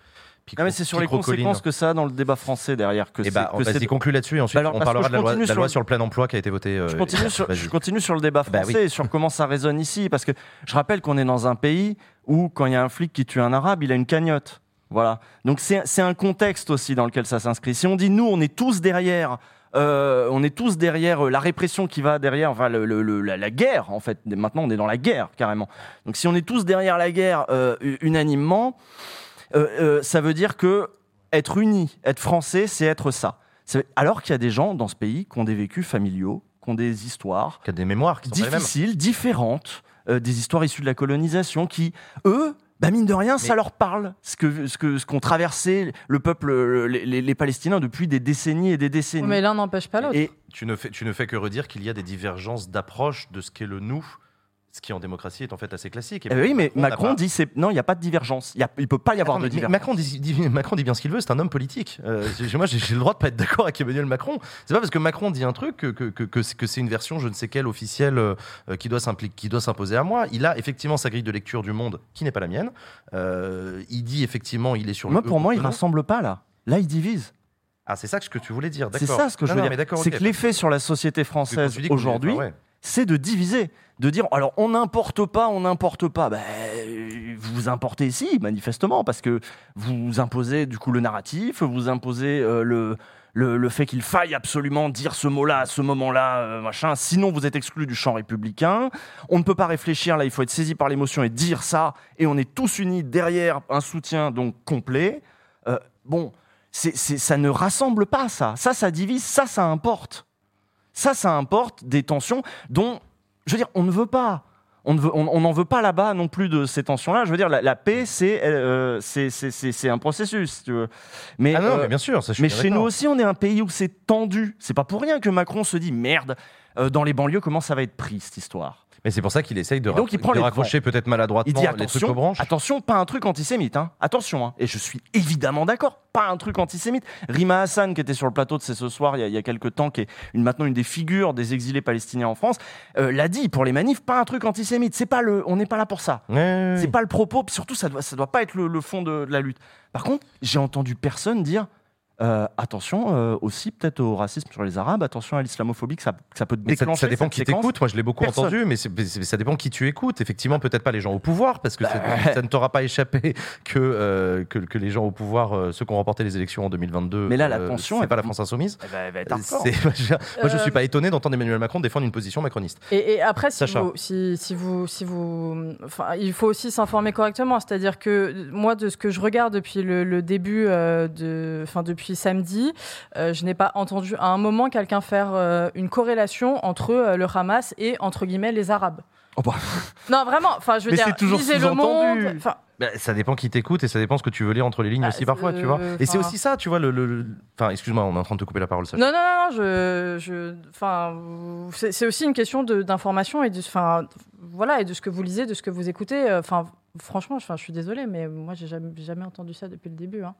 picro- Ah, mais c'est sur les conséquences que ça a dans le débat français derrière. Que Eh c'est- bah, que vas-y, c'est- conclue là-dessus et ensuite Bah alors, on parlera de la loi, continue de la sur loi le- sur le plein emploi qui a été votée. euh, Je continue, sur, vas-y. je continue sur le débat Bah français oui. et sur comment ça résonne ici. Parce que je rappelle qu'on est dans un pays où, quand il y a un flic qui tue un arabe, il a une cagnotte. Voilà. Donc c'est un contexte aussi dans lequel ça s'inscrit. Si on dit nous, on est tous derrière. euh, on est tous derrière euh, la répression qui va derrière, enfin le- le- le- la, la guerre en fait. Maintenant, on est dans la guerre carrément. Donc, si on est tous derrière la guerre euh, unanimement, ça veut dire que être uni, être français, c'est être ça. Alors qu'il y a des gens dans ce pays qui ont des vécus familiaux, qui ont des histoires Qui a des mémoires qui sont difficiles, différentes, euh, des histoires issues de la colonisation qui, eux, bah mine de rien, ça leur parle. Ce que ce que ce qu'ont traversé le peuple, le- les- les Palestiniens depuis des décennies et des décennies. Mais l'un n'empêche pas l'autre. et Tu ne, fais, tu ne fais que redire qu'il y a des divergences d'approche de ce qu'est le nous, ce qui en démocratie est en fait assez classique. Et eh oui, mais Macron dit c'est non, il n'y a pas de divergence. Il il peut pas y avoir Attends, de divergence. Macron dit, dit- Macron dit bien ce qu'il veut, c'est un homme politique. Euh, moi, j'ai le droit de pas être d'accord avec Emmanuel Macron. C'est pas parce que Macron dit un truc que, que, que, que c'est- une version, je ne sais quelle, officielle, euh, qui doit s'imposer à moi. Il a effectivement sa grille de lecture du monde, qui n'est pas la mienne. Euh, il dit effectivement, il est sur Moi, le. pour moi, eux il contre nous. rassemble pas là. Là, il divise. Ah, c'est ça que tu voulais dire, C'est ça ce que je veux non, dire. C'est que l'effet sur la société française aujourd'hui, ouais. C'est de diviser, de dire alors on n'importe pas, on n'importe pas. Ben, vous importez ici, manifestement, parce que vous imposez du coup le narratif, vous imposez euh, le, le, fait qu'il faille absolument dire ce mot-là à ce moment-là, euh, machin. Sinon, vous êtes exclu du champ républicain. On ne peut pas réfléchir, là, il faut être saisi par l'émotion et dire ça, et on est tous unis derrière un soutien donc complet. Euh, bon, c'est- ça ne rassemble pas ça. Ça, ça divise, ça, ça importe. Ça, ça importe des tensions dont, je veux dire, on ne veut pas. On ne veut- on- on n'en veut pas là-bas non plus de ces tensions-là. Je veux dire, la, la paix, c'est euh, c'est- un processus. tu veux. Mais, Ah non, euh, mais bien sûr, ça, mais chez nous aussi, on est un pays où c'est tendu. C'est pas pour rien que Macron se dit merde. euh, dans les banlieues, comment ça va être pris cette histoire? Mais c'est pour ça qu'il essaye de, donc, il prend de les raccrocher peut-être maladroitement Il dit les trucs attention, aux branches. attention, pas un truc antisémite, hein. attention. hein. Et je suis évidemment d'accord, pas un truc antisémite. Rima Hassan, qui était sur le plateau de C'est ce soir il y a, il y a quelques temps, qui est une, maintenant une des figures des exilés palestiniens en France, euh, l'a dit pour les manifs, pas un truc antisémite. C'est pas le, on n'est pas là pour ça. Ouais, ouais, C'est pas le propos, puis surtout ça doit, ça doit pas être le, le fond de, de la lutte. Par contre, j'ai entendu personne dire. Euh, attention euh, aussi peut-être au racisme sur les Arabes, attention à l'islamophobie que ça, que ça peut Mais ça, déclencher. ça dépend qui t'écoute. Moi, je l'ai beaucoup Personne. entendu, mais, ça dépend qui tu écoutes. Effectivement, peut-être pas les gens au pouvoir, parce que c'est- Bah, ça ne t'aura pas échappé que, euh, que, que les gens au pouvoir, euh, ceux qui ont remporté les élections en 2022, Mais là, la euh, tension, c'est pas la France insoumise. Eh ben, elle va. C'est- moi, je, suis pas étonné d'entendre Emmanuel Macron défendre une position macroniste. Et, et après, si Sacha. vous, si, si vous, si vous, enfin, il faut aussi s'informer correctement. C'est-à-dire que moi, de ce que je regarde depuis le, le début, euh, de, enfin depuis samedi, euh, je n'ai pas entendu à un moment quelqu'un faire euh, une corrélation entre euh, le Hamas et entre guillemets les Arabes. Oh, bah. Non, vraiment. Enfin, je veux Mais dire, c'est toujours lisez le monde. Bah, ça dépend qui t'écoute et ça dépend ce que tu veux lire entre les lignes Bah, aussi parfois, tu vois. Et c'est aussi ça, tu vois. Le, le- le- Enfin, excuse-moi, on est en train de te couper la parole. Non, non, non, je, je, enfin, c'est aussi une question d'information et de, enfin, voilà, et de ce que vous lisez, de ce que vous écoutez. Enfin, franchement, enfin, je suis désolée, mais moi, j'ai jamais, jamais entendu ça depuis le début. hein.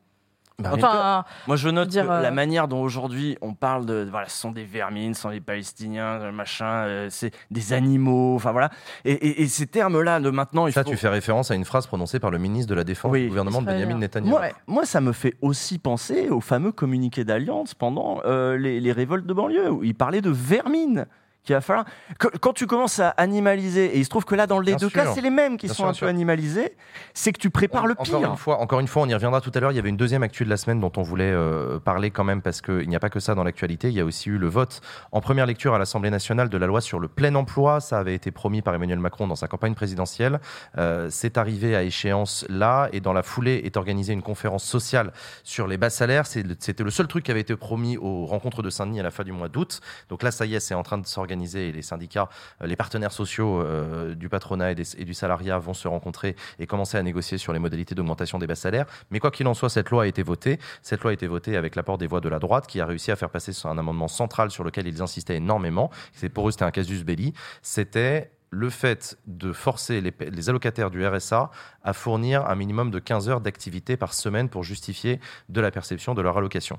Bah, Enfin, Moi, je note dire, que euh, la manière dont aujourd'hui on parle de. Voilà, ce sont des vermines, ce sont des Palestiniens, euh, machin, euh, c'est des animaux, enfin voilà. Et, et- et ces termes-là, de maintenant, il ça, faut. tu fais référence à une phrase prononcée par le ministre de la Défense Oui. du gouvernement de. Benjamin Netanyahu. Moi, Ouais. moi, ça me fait aussi penser au fameux communiqué d'alliance pendant euh, les, les révoltes de banlieue, où il parlait de vermine. Qu'il va falloir... que- Quand tu commences à animaliser, et il se trouve que là, dans les Bien deux sûr. cas, c'est les mêmes qui Bien sont sûr, un peu animalisés, c'est que tu prépares le Encore pire. une, fois, encore une fois, on y reviendra tout à l'heure. Il y avait une deuxième actu de la semaine dont on voulait euh, parler quand même parce qu'il n'y a pas que ça dans l'actualité. Il y a aussi eu le vote en première lecture à l'Assemblée nationale de la loi sur le plein emploi. Ça avait été promis par Emmanuel Macron dans sa campagne présidentielle. Euh, c'est arrivé à échéance là et dans la foulée est organisée une conférence sociale sur les bas salaires. C'était le seul truc qui avait été promis aux rencontres de Saint-Denis à la fin du mois d'août. Donc là, ça y est, c'est en train de s'organiser et les syndicats, euh, les partenaires sociaux euh, du patronat et, du salariat vont se rencontrer et commencer à négocier sur les modalités d'augmentation des bas salaires. Mais quoi qu'il en soit, cette loi a été votée. Cette loi a été votée avec l'apport des voix de la droite qui a réussi à faire passer un amendement central sur lequel ils insistaient énormément. C'est pour eux, c'était un casus belli. C'était le fait de forcer les allocataires du RSA à fournir un minimum de 15 heures d'activité par semaine pour justifier de la perception de leur allocation.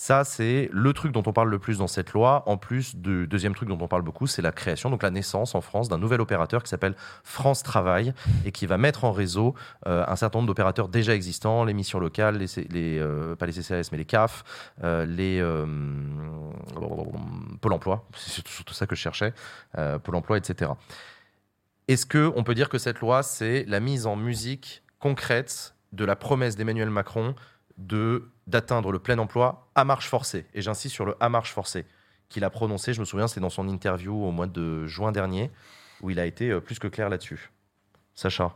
Ça, c'est le truc dont on parle le plus dans cette loi. En plus, du deuxième truc dont on parle beaucoup, c'est la création, donc la naissance en France d'un nouvel opérateur qui s'appelle France Travail et qui va mettre en réseau euh, un certain nombre d'opérateurs déjà existants, les missions locales, les, les, euh, pas les CCAS, mais les CAF, euh, les Pôle emploi, c'est surtout, ça que je cherchais, Pôle emploi, etc. Est-ce que on peut dire que cette loi, c'est la mise en musique concrète de la promesse d'Emmanuel Macron de d'atteindre le plein emploi à marche forcée Et j'insiste sur le à marche forcée qu'il a prononcé. Je me souviens, c'est dans son interview au mois de juin dernier où il a été euh, plus que clair là-dessus. Sacha.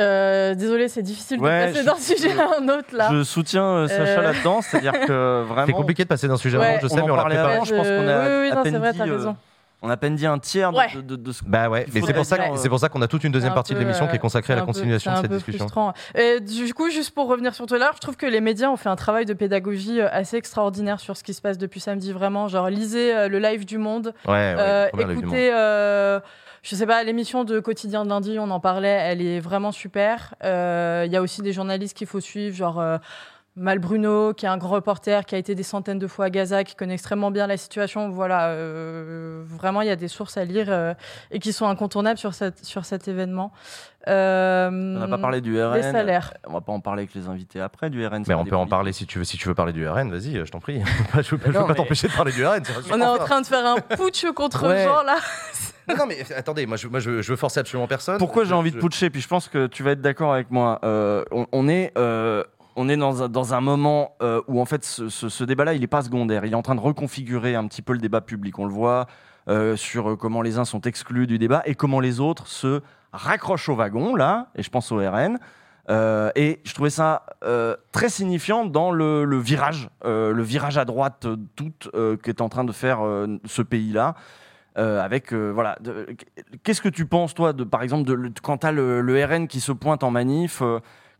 euh, désolé, c'est difficile Ouais, de passer je- d'un sujet à un autre là. Je soutiens euh, Sacha Euh. là-dedans, c'est-à-dire que vraiment. C'est compliqué de passer d'un sujet à un autre, je sais, mais on l'a préparé. avant, je pense qu'on a oui, oui, à non, peine c'est vrai, dit, euh, raison. On a à peine dit un tiers de, Ouais. de, de- de ce Bah ouais, mais faut c'est pour, ça que- dire. c'est pour ça qu'on a toute une deuxième un partie de l'émission qui est euh, consacrée à la peu- continuation de un cette peu discussion. frustrant. Et du coup, juste pour revenir sur tout à l'heure, je trouve que les médias ont fait un travail de pédagogie euh, assez extraordinaire sur ce qui se passe depuis samedi. Vraiment, genre lisez euh, le live du Monde, Ouais, ouais, euh, trop bien, le Live du Monde. écoutez. euh, je sais pas, l'émission de quotidien de lundi, on en parlait, elle est vraiment super. Euh, Il y a aussi des journalistes qu'il faut suivre, genre euh, Mal Bruno, qui est un grand reporter, qui a été des centaines de fois à Gaza, qui connaît extrêmement bien la situation. Voilà, euh, vraiment, il y a des sources à lire euh, et qui sont incontournables sur, cette, sur cet événement. Euh, On n'a pas parlé du RN. Les salaires. On va pas en parler avec les invités après du RN. Mais on des peut en parler si tu veux. Si tu veux parler du RN, vas-y, je t'en prie. je veux pas, je veux Non, pas mais- t'empêcher de parler du RN. On est en train de faire un putsch contre Ouais. Jean là. Non, mais attendez, moi je, moi, je, je veux forcer absolument personne. Pourquoi j'ai Je- envie de putcher Puis je pense que tu vas être d'accord avec moi. Euh, on, on est, euh, on est dans, un, dans un moment euh, où en fait ce, ce- débat-là, il n'est pas secondaire. Il est en train de reconfigurer un petit peu le débat public. On le voit euh, sur euh, comment les uns sont exclus du débat et comment les autres se raccrochent au wagon, là, et je pense au RN. Et je trouvais ça très signifiant dans le, le virage, le virage à droite toute qu'est en train de faire ce pays-là. Avec voilà, qu'est-ce que tu penses toi de par exemple de, quand t'as le, le RN qui se pointe en manif,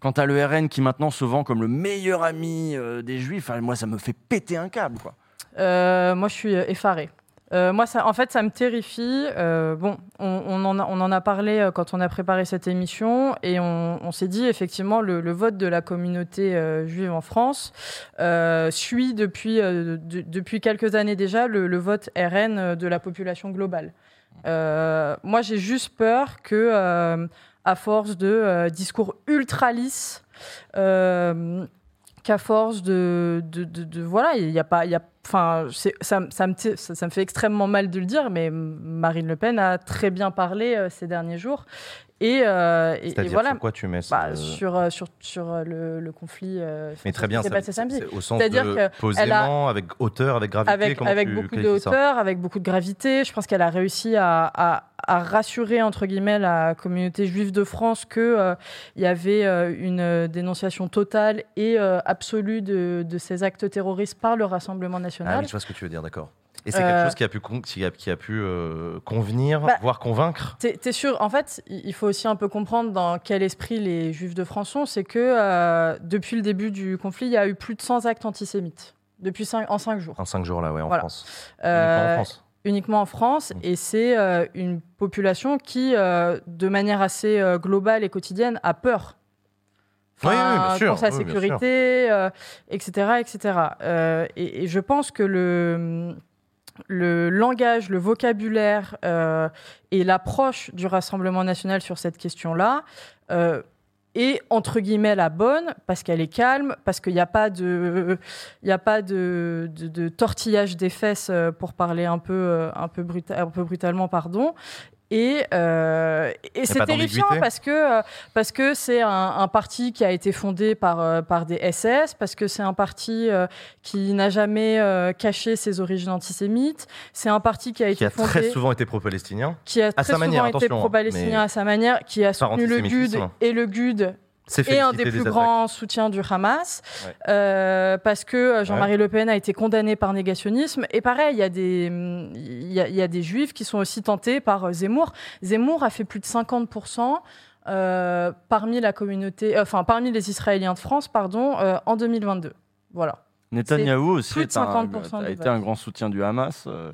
quand t'as le RN qui maintenant se vend comme le meilleur ami euh, des Juifs, moi ça me fait péter un câble quoi. Euh, moi, je suis euh, effarée. Moi, ça, en fait, ça me terrifie. Bon, on, en a, on en a parlé quand on a préparé cette émission et on, s'est dit effectivement le, vote de la communauté juive en France suit depuis, de- depuis quelques années déjà le, vote RN de la population globale. Moi, j'ai juste peur que, à force de euh, discours ultra lisses, euh, qu'à force de, voilà, il y a pas, il y a, enfin, ça me fait extrêmement mal de le dire, mais Marine Le Pen a très bien parlé euh, ces derniers jours, et, euh, et- voilà, sur quoi tu mets bah, sur euh, sur sur euh, le, le conflit. euh, Mais très bien, qui s'est passé samedi. au sens de que posément, avec hauteur, avec gravité. avec, beaucoup de hauteur, avec beaucoup de gravité. Je pense qu'elle a réussi à, à- à rassurer entre guillemets la communauté juive de France que euh, y avait une dénonciation totale et absolue de, de ces actes terroristes par le Rassemblement Ah national. je vois ce que tu veux dire, d'accord. Et c'est Euh, quelque chose qui a pu, con- qui a, qui a pu euh, convenir, Bah, voire convaincre. T'es sûr En fait, il faut aussi un peu comprendre dans quel esprit les Juifs de France sont. C'est que euh, depuis le début du conflit, il y a eu plus de 100 actes antisémites depuis cinq- en 5 jours. En cinq jours là, ouais, en Voilà. France. Euh, Uniquement en France. uniquement en France Mm. et c'est euh, une population qui, euh, de manière assez euh, globale et quotidienne, a peur. Oui, oui, bien sûr, Pour sa oui, sécurité, euh, etc. etc. Euh, et, et je pense que le, le langage, le vocabulaire euh, et l'approche du Rassemblement national sur cette question-là euh, est entre guillemets la bonne parce qu'elle est calme, parce qu'il n'y a pas de, il a pas de, tortillage des fesses euh, pour parler un peu, un peu, bruta- un peu brutalement, pardon. Et, euh, et c'est terrifiant parce que euh, parce que c'est un, un parti qui a été fondé par euh, par des SS, parce que c'est un parti euh, qui n'a jamais euh, caché ses origines antisémites. C'est un parti qui a été Qui a fondé, très souvent été pro-palestinien. qui a très sa souvent manière, été attention, pro-palestinien à sa manière, qui a soutenu le GUD antisémitisme. et le GUD et un des plus attaques. grands soutiens du Hamas, Ouais. euh, parce que euh, Jean-Marie Le Pen a été condamné par négationnisme. Et pareil, il y, a des, y, a, y a des juifs qui sont aussi tentés par euh, Zemmour. Zemmour a fait plus de 50%. euh, parmi la communauté, enfin parmi les Israéliens de France, pardon, en 2022. Voilà. Netanyahou aussi plus de est un- 50% a été un grand soutien du Hamas. euh.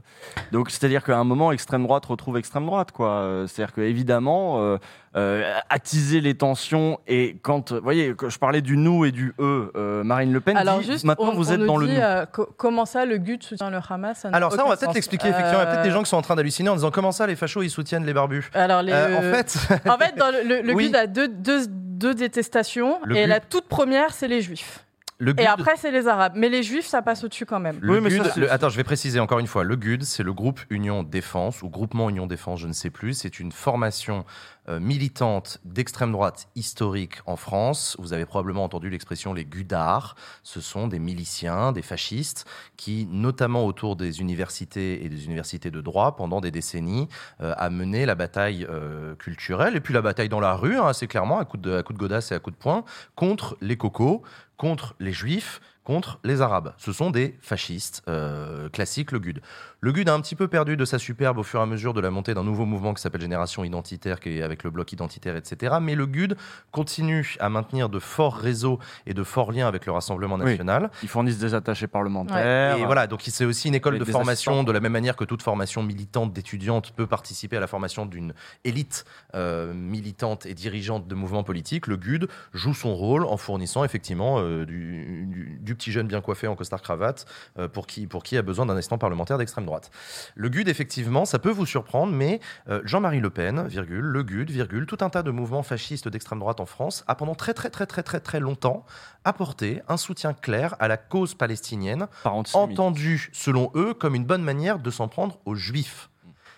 donc c'est-à-dire qu'à un moment, extrême droite retrouve extrême droite. quoi. Euh, C'est-à-dire qu'évidemment, euh, euh, attiser les tensions et quand, vous voyez, que je parlais du nous et du eux, euh, Marine Le Pen Alors dit juste, maintenant on, vous on êtes nous dans le nous. euh, co- comment ça, le GUD soutient le Hamas ça Alors ça, on va peut-être sens. l'expliquer. Effectivement, il y a peut-être des gens qui sont en train d'halluciner en disant comment ça, les fachos, ils soutiennent les barbus? Alors les, Euh, en fait, En fait, dans le, le, le Oui. GUD a deux, deux, deux détestations. Le et la toute première, c'est les juifs. Le Et après, c'est les arabes. Mais les juifs, ça passe au-dessus quand même. Le Oui, mais GUD, ça, le- attends, je vais préciser encore une fois. Le GUD, c'est le groupe Union Défense ou groupement Union Défense, je ne sais plus. C'est une formation euh, militante d'extrême droite historique en France. Vous avez probablement entendu l'expression les Gudards. Ce sont des miliciens, des fascistes qui, notamment autour des universités et des universités de droit, pendant des décennies, euh, a mené la bataille euh, culturelle et puis la bataille dans la rue, hein, assez clairement, à coup de, à coup de godasses et à coup de poing, contre les cocos, contre les juifs, contre les Arabes. Ce sont des fascistes euh, classiques, le GUD. Le GUD a un petit peu perdu de sa superbe au fur et à mesure de la montée d'un nouveau mouvement qui s'appelle Génération Identitaire, qui est avec le bloc identitaire, etc. Mais le GUD continue à maintenir de forts réseaux et de forts liens avec le Rassemblement Oui. national. Ils fournissent des attachés parlementaires. Et voilà, donc c'est aussi une école de formation, assistants. de la même manière que toute formation militante d'étudiante peut participer à la formation d'une élite euh, militante et dirigeante de mouvements politiques. Le GUD joue son rôle en fournissant effectivement euh, du, du- du petit jeune bien coiffé en costard-cravate euh, pour, qui, pour qui a besoin d'un assistant parlementaire d'extrême droite. Le GUD, effectivement, ça peut vous surprendre, mais euh, Jean-Marie Le Pen, virgule, le GUD, virgule, tout un tas de mouvements fascistes d'extrême droite en France a pendant très très très très très très longtemps apporté un soutien clair à la cause palestinienne entendu, selon eux, comme une bonne manière de s'en prendre aux juifs.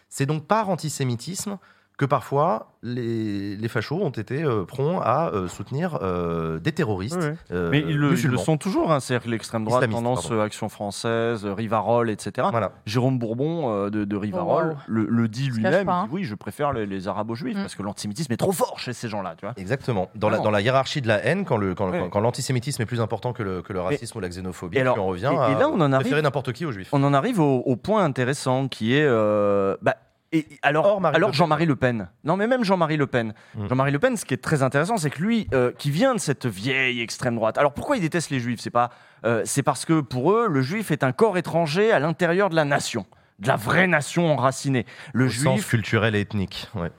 C'est donc par antisémitisme que parfois les, les fachos ont été euh, prompts à euh, soutenir euh, des terroristes. Oui, euh, Mais ils le, ils le sont toujours, hein, c'est-à-dire que l'extrême droite, Islamistes, tendance pardon. euh, Action française, euh, Rivarol, etc. Voilà. Jérôme Bourbon euh, de, de Rivarol Oh, wow. le, le dit lui-même. hein. oui, je préfère les, les arabo-juifs Mm. parce que l'antisémitisme est trop fort chez ces gens-là. Exactement. Dans la, Vraiment. dans la hiérarchie de la haine, quand, quand, Oui. quand- quand l'antisémitisme est plus important que le, que le racisme ou la xénophobie, alors- puis on revient et- et là, on en arrive- préférer n'importe qui aux juifs. On en arrive au, au point intéressant qui est. euh, bah, et, alors, Or, alors. Jean-Marie Le Pen. Non, mais même Jean-Marie Le Pen. Mm. Jean-Marie Le Pen, ce qui est très intéressant, c'est que lui, euh, qui vient de cette vieille extrême droite. Alors pourquoi il déteste les juifs? C'est pas, euh, c'est parce que pour eux, le juif est un corps étranger à l'intérieur de la nation, de la vraie nation enracinée. Le Au sens culturel et ethnique. ouais.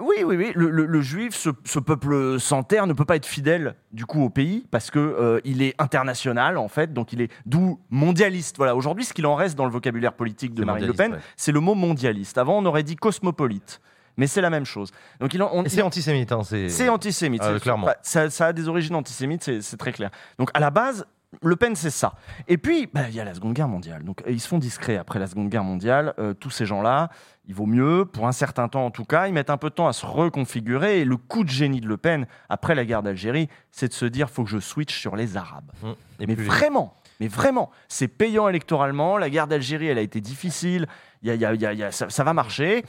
Oui, oui, oui. Le, le- le juif, ce, ce peuple sans terre, ne peut pas être fidèle du coup au pays parce que euh, il est international en fait, donc il est d'où mondialiste. Voilà. Aujourd'hui, ce qu'il en reste dans le vocabulaire politique de Marine Le Pen, ouais. c'est le mot mondialiste. Avant, on aurait dit cosmopolite, mais c'est la même chose. Donc il en- on- c'est antisémite. hein, c'est c'est antisémite. Euh, c'est- clairement. Ça, ça a des origines antisémites, c'est c'est très clair. Donc à la base, Le Pen, c'est ça. Et puis, bah, il y a la Seconde Guerre mondiale. Donc ils se font discrets après la Seconde Guerre mondiale. Euh, tous ces gens-là, il vaut mieux, pour un certain temps en tout cas, ils mettent un peu de temps à se reconfigurer. Et le coup de génie de Le Pen, après la guerre d'Algérie, c'est de se dire faut que je switch sur les Arabes. Mmh. Et mais vraiment, mais vraiment, c'est payant électoralement. La guerre d'Algérie, elle a été difficile. Y a- y a- y a- ça, ça va marcher.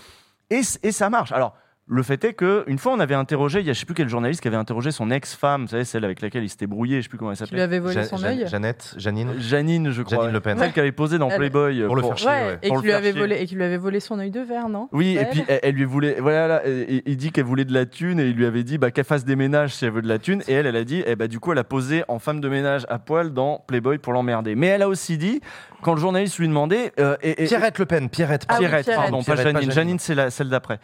Et, et ça marche. Alors, le fait est que une fois, on avait interrogé, il y a je sais plus quel journaliste qui avait interrogé son ex-femme, vous savez, celle avec laquelle il s'était brouillé, je sais plus comment elle Tu lui s'appelait. avais volé Ja- son Ja- œil Jeannette, Janine, Janine, je crois. Janine Le Pen. Celle qui avait posé dans Elle- Playboy. Pour le faire chier. Ouais, et Pour qui le lui faire avait chier. volé et qui lui avait volé son œil de verre, non? Oui, et Elle puis elle, elle lui voulait. Voilà, là, il il dit qu'elle voulait de la thune et il lui avait dit bah, qu'elle fasse des ménages si elle veut de la thune. Et elle, elle a dit, eh bah, du coup, elle a posé en femme de ménage à poil dans Playboy pour l'emmerder. Mais elle a aussi dit, quand le journaliste lui demandait. euh, et, et- Pierrette Le Pen, Pierrette. Ah oui, Pierrette, Pierrette. pardon, pas Pierrette, pas Janine. Janine. Janine, c'est la- celle d'après.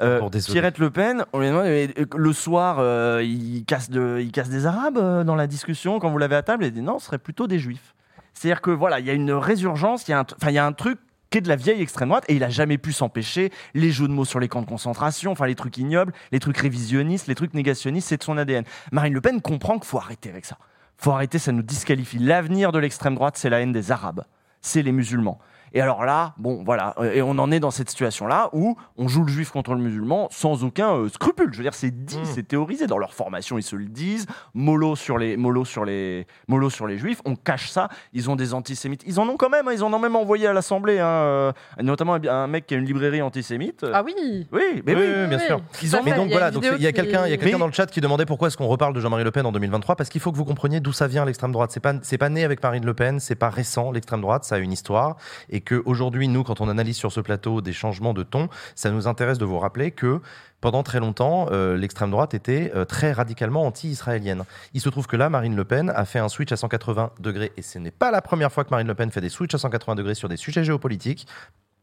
Euh, désolé. Pierrette Le Pen, euh, le soir, euh, il, casse de, il casse des Arabes euh, dans la discussion quand vous l'avez à table. Elle dit non, ce serait plutôt des Juifs. C'est-à-dire que voilà, il y a une résurgence, il y a un, enfin, il y a un truc qui est de la vieille extrême droite et il a jamais pu s'empêcher les jeux de mots sur les camps de concentration, enfin les trucs ignobles, les trucs révisionnistes, les trucs négationnistes, c'est de son ADN. Marine Le Pen comprend qu'il faut arrêter avec ça. Faut arrêter, ça nous disqualifie. L'avenir de l'extrême droite, c'est la haine des Arabes, c'est les musulmans. Et alors là, bon, voilà, euh, et on en est dans cette situation-là où on joue le juif contre le musulman sans aucun euh, scrupule. Je veux dire, c'est dit, Mm. c'est théorisé dans leur formation, ils se le disent. Mollo sur les, mollo sur les, mollo sur les juifs, on cache ça. Ils ont des antisémites. Ils en ont quand même, hein, ils en ont même envoyé à l'Assemblée, hein, euh, notamment un, un mec qui a une librairie antisémite. Ah oui oui, mais Oui, oui. oui, bien sûr. Ils ont- Mais donc il y a voilà, donc il y a quelqu'un, il y a quelqu'un Mais- dans le chat qui demandait pourquoi est-ce qu'on reparle de Jean-Marie Le Pen en 2023 parce qu'il faut que vous compreniez d'où ça vient l'extrême droite. C'est pas c'est pas né avec Marine Le Pen, c'est pas récent l'extrême droite, ça a une histoire et que aujourd'hui nous quand on analyse sur ce plateau des changements de ton, ça nous intéresse de vous rappeler que pendant très longtemps, euh, l'extrême droite était euh, très radicalement anti-israélienne. Il se trouve que là, Marine Le Pen a fait un switch à 180 degrés, et ce n'est pas la première fois que Marine Le Pen fait des switches à 180 degrés sur des sujets géopolitiques.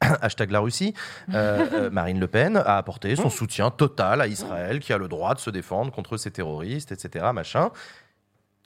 Hashtag la Russie. Euh, Marine Le Pen a apporté son soutien total à Israël, qui a le droit de se défendre contre ces terroristes, etc. Machin.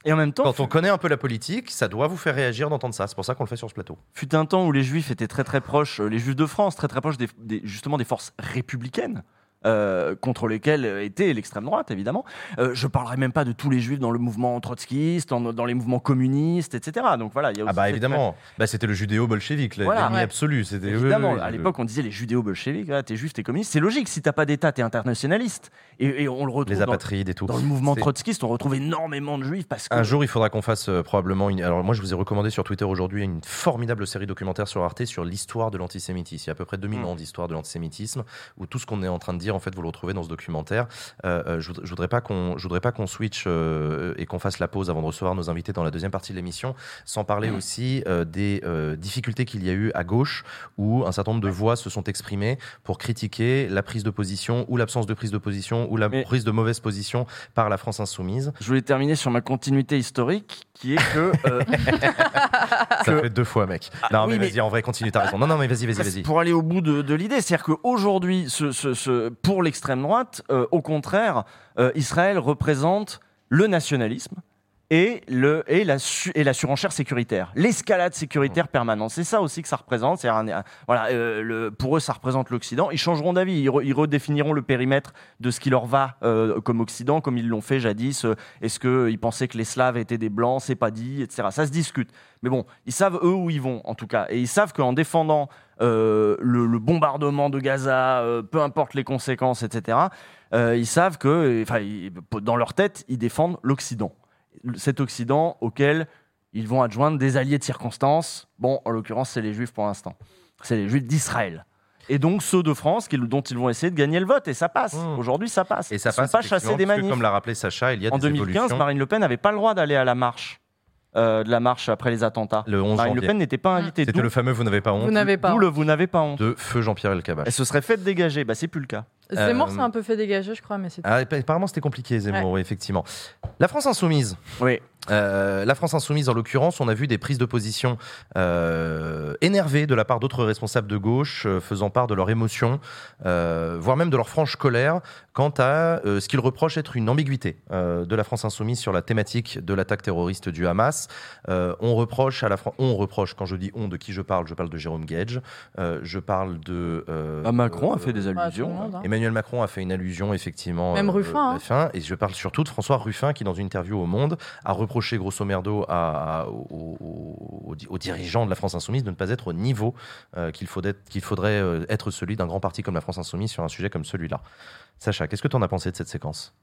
Et en même temps, Quand on connaît un peu la politique, ça doit vous faire réagir d'entendre ça. C'est pour ça qu'on le fait sur ce plateau. fut un temps où les juifs étaient très très proches, euh, les juifs de France, très très proches des, des- justement des forces républicaines. Euh, contre lesquelles euh, était l'extrême droite, évidemment. Euh, je parlerai même pas de tous les juifs dans le mouvement trotskiste, dans, dans les mouvements communistes, etc. Donc voilà, il y a Ah aussi bah cette- évidemment, bah, c'était le judéo-bolchevique, Voilà, l'ennemi ouais. absolu. C'était Évidemment, à l'époque, on disait les judéo-bolcheviques, voilà, t'es juif, t'es communiste. C'est logique, si t'as pas d'État, t'es internationaliste. Et, et on le retrouve les dans, apatrides et tout. dans le mouvement trotskiste, on retrouve énormément de juifs parce que. Un jour, il faudra qu'on fasse euh, probablement une. Alors, moi, je vous ai recommandé sur Twitter aujourd'hui une formidable série documentaire sur Arte sur l'histoire de l'antisémitisme. Il y a à peu près 2000 Mm. ans d'histoire de l'antisémitisme où tout ce qu'on est en train de dire en fait, vous le retrouvez dans ce documentaire. Euh, euh, je, voudrais- je voudrais pas qu'on, je voudrais pas qu'on switch euh, et qu'on fasse la pause avant de recevoir nos invités dans la deuxième partie de l'émission, sans parler aussi euh, des difficultés qu'il y a eu à gauche, où un certain nombre de voix se sont exprimées pour critiquer la prise de position ou l'absence de prise de position ou la Mais- prise de mauvaise position par la France insoumise. Je voulais terminer sur ma continuité historique, qui est que euh, Ça Que- fait deux fois, mec. Ah, non, oui, mais mais- vas-y, en vrai, continue, t'as raison. Non, non, mais vas-y, vas-y, vas-y. pour aller au bout de, de l'idée, c'est-à-dire qu'aujourd'hui, ce, ce- ce- pour l'extrême droite, euh, au contraire, euh, Israël représente le nationalisme. Et, le, et, la, su- et la surenchère sécuritaire, l'escalade sécuritaire permanente. C'est ça aussi que ça représente. Un- voilà, euh, le, pour eux, ça représente l'Occident. Ils changeront d'avis. Ils, re- ils redéfiniront le périmètre de ce qui leur va euh, comme Occident, comme ils l'ont fait jadis. Euh, Est-ce qu'ils pensaient que les Slaves étaient des Blancs? C'est pas dit, etc. Ça se discute. Mais bon, ils savent eux où ils vont, en tout cas. Et ils savent qu'en défendant euh, le, le bombardement de Gaza, euh, peu importe les conséquences, etc., euh, ils savent que, enfin, dans leur tête, ils défendent l'Occident. Cet Occident auquel ils vont adjoindre des alliés de circonstance. Bon, en l'occurrence, c'est les Juifs pour l'instant. C'est les Juifs d'Israël. Et donc ceux de France qui- dont ils vont essayer de gagner le vote. Et ça passe. Mmh. Aujourd'hui, ça passe. Et ça Ils sont passe pas chassés des manifs. Comme l'a rappelé Sacha, il y a En des 2015, évolutions. Marine Le Pen n'avait pas le droit d'aller à la marche, euh, de la marche après les attentats. Le 11 Marine Le. Pen n'était pas invitée. C'était le fameux Vous n'avez pas honte Vous n'avez pas. d'où le vous n'avez pas honte. de Feu Jean-Pierre Elkabbach. Elle se serait fait dégager. Bah, c'est plus le cas. Zemmour Euh, s'est un peu fait dégager, je crois, mais c'est. Ah, apparemment, c'était compliqué, Zemmour, oui, effectivement. La France insoumise. Oui. Euh, la France insoumise, en l'occurrence, on a vu des prises de position euh, énervées de la part d'autres responsables de gauche, euh, faisant part de leur émotion, euh, voire même de leur franche colère, quant à euh, ce qu'ils reprochent être une ambiguïté euh, de la France insoumise sur la thématique de l'attaque terroriste du Hamas. Euh, on reproche à la Fran- on reproche, quand je dis on, de qui je parle, je parle de Jérôme Gage, euh, je parle de... euh, Ah, Macron a euh, fait des Bah, allusions. monde, hein. Emmanuel Macron a fait une allusion, effectivement. Même euh, Ruffin, hein. Et je parle surtout de François Ruffin, qui, dans une interview au Monde, a reproché, grosso merdo, à, à- aux, aux- aux di- aux dirigeants de la France Insoumise de ne pas être au niveau euh, qu'il faudrait, faudrait euh, être celui d'un grand parti comme la France Insoumise sur un sujet comme celui-là. Sacha, qu'est-ce que tu en as pensé de cette séquence?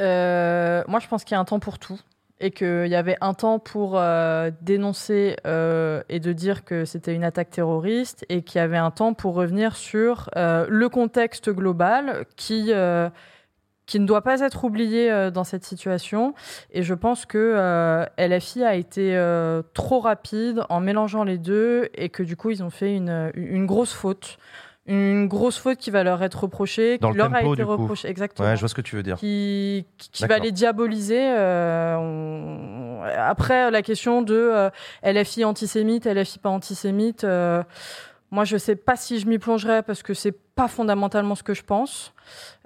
Euh, moi, je pense qu'il y a un temps pour tout. Et qu'il y avait un temps pour euh, dénoncer euh, et de dire que c'était une attaque terroriste, et qu'il y avait un temps pour revenir sur euh, le contexte global qui, qui ne doit pas être oublié dans cette situation. Et je pense que LFI a été trop rapide en mélangeant les deux, et que du coup, ils ont fait une, une grosse faute. Une grosse faute qui va leur être reprochée, Dans qui le leur a été reprochée. Exactement Ouais, je vois ce que tu veux dire. qui, va les diaboliser. euh, on- Après, la question de euh, LFI antisémite, LFI pas antisémite, euh, moi, je sais pas si je m'y plongerai parce que c'est pas fondamentalement ce que je pense.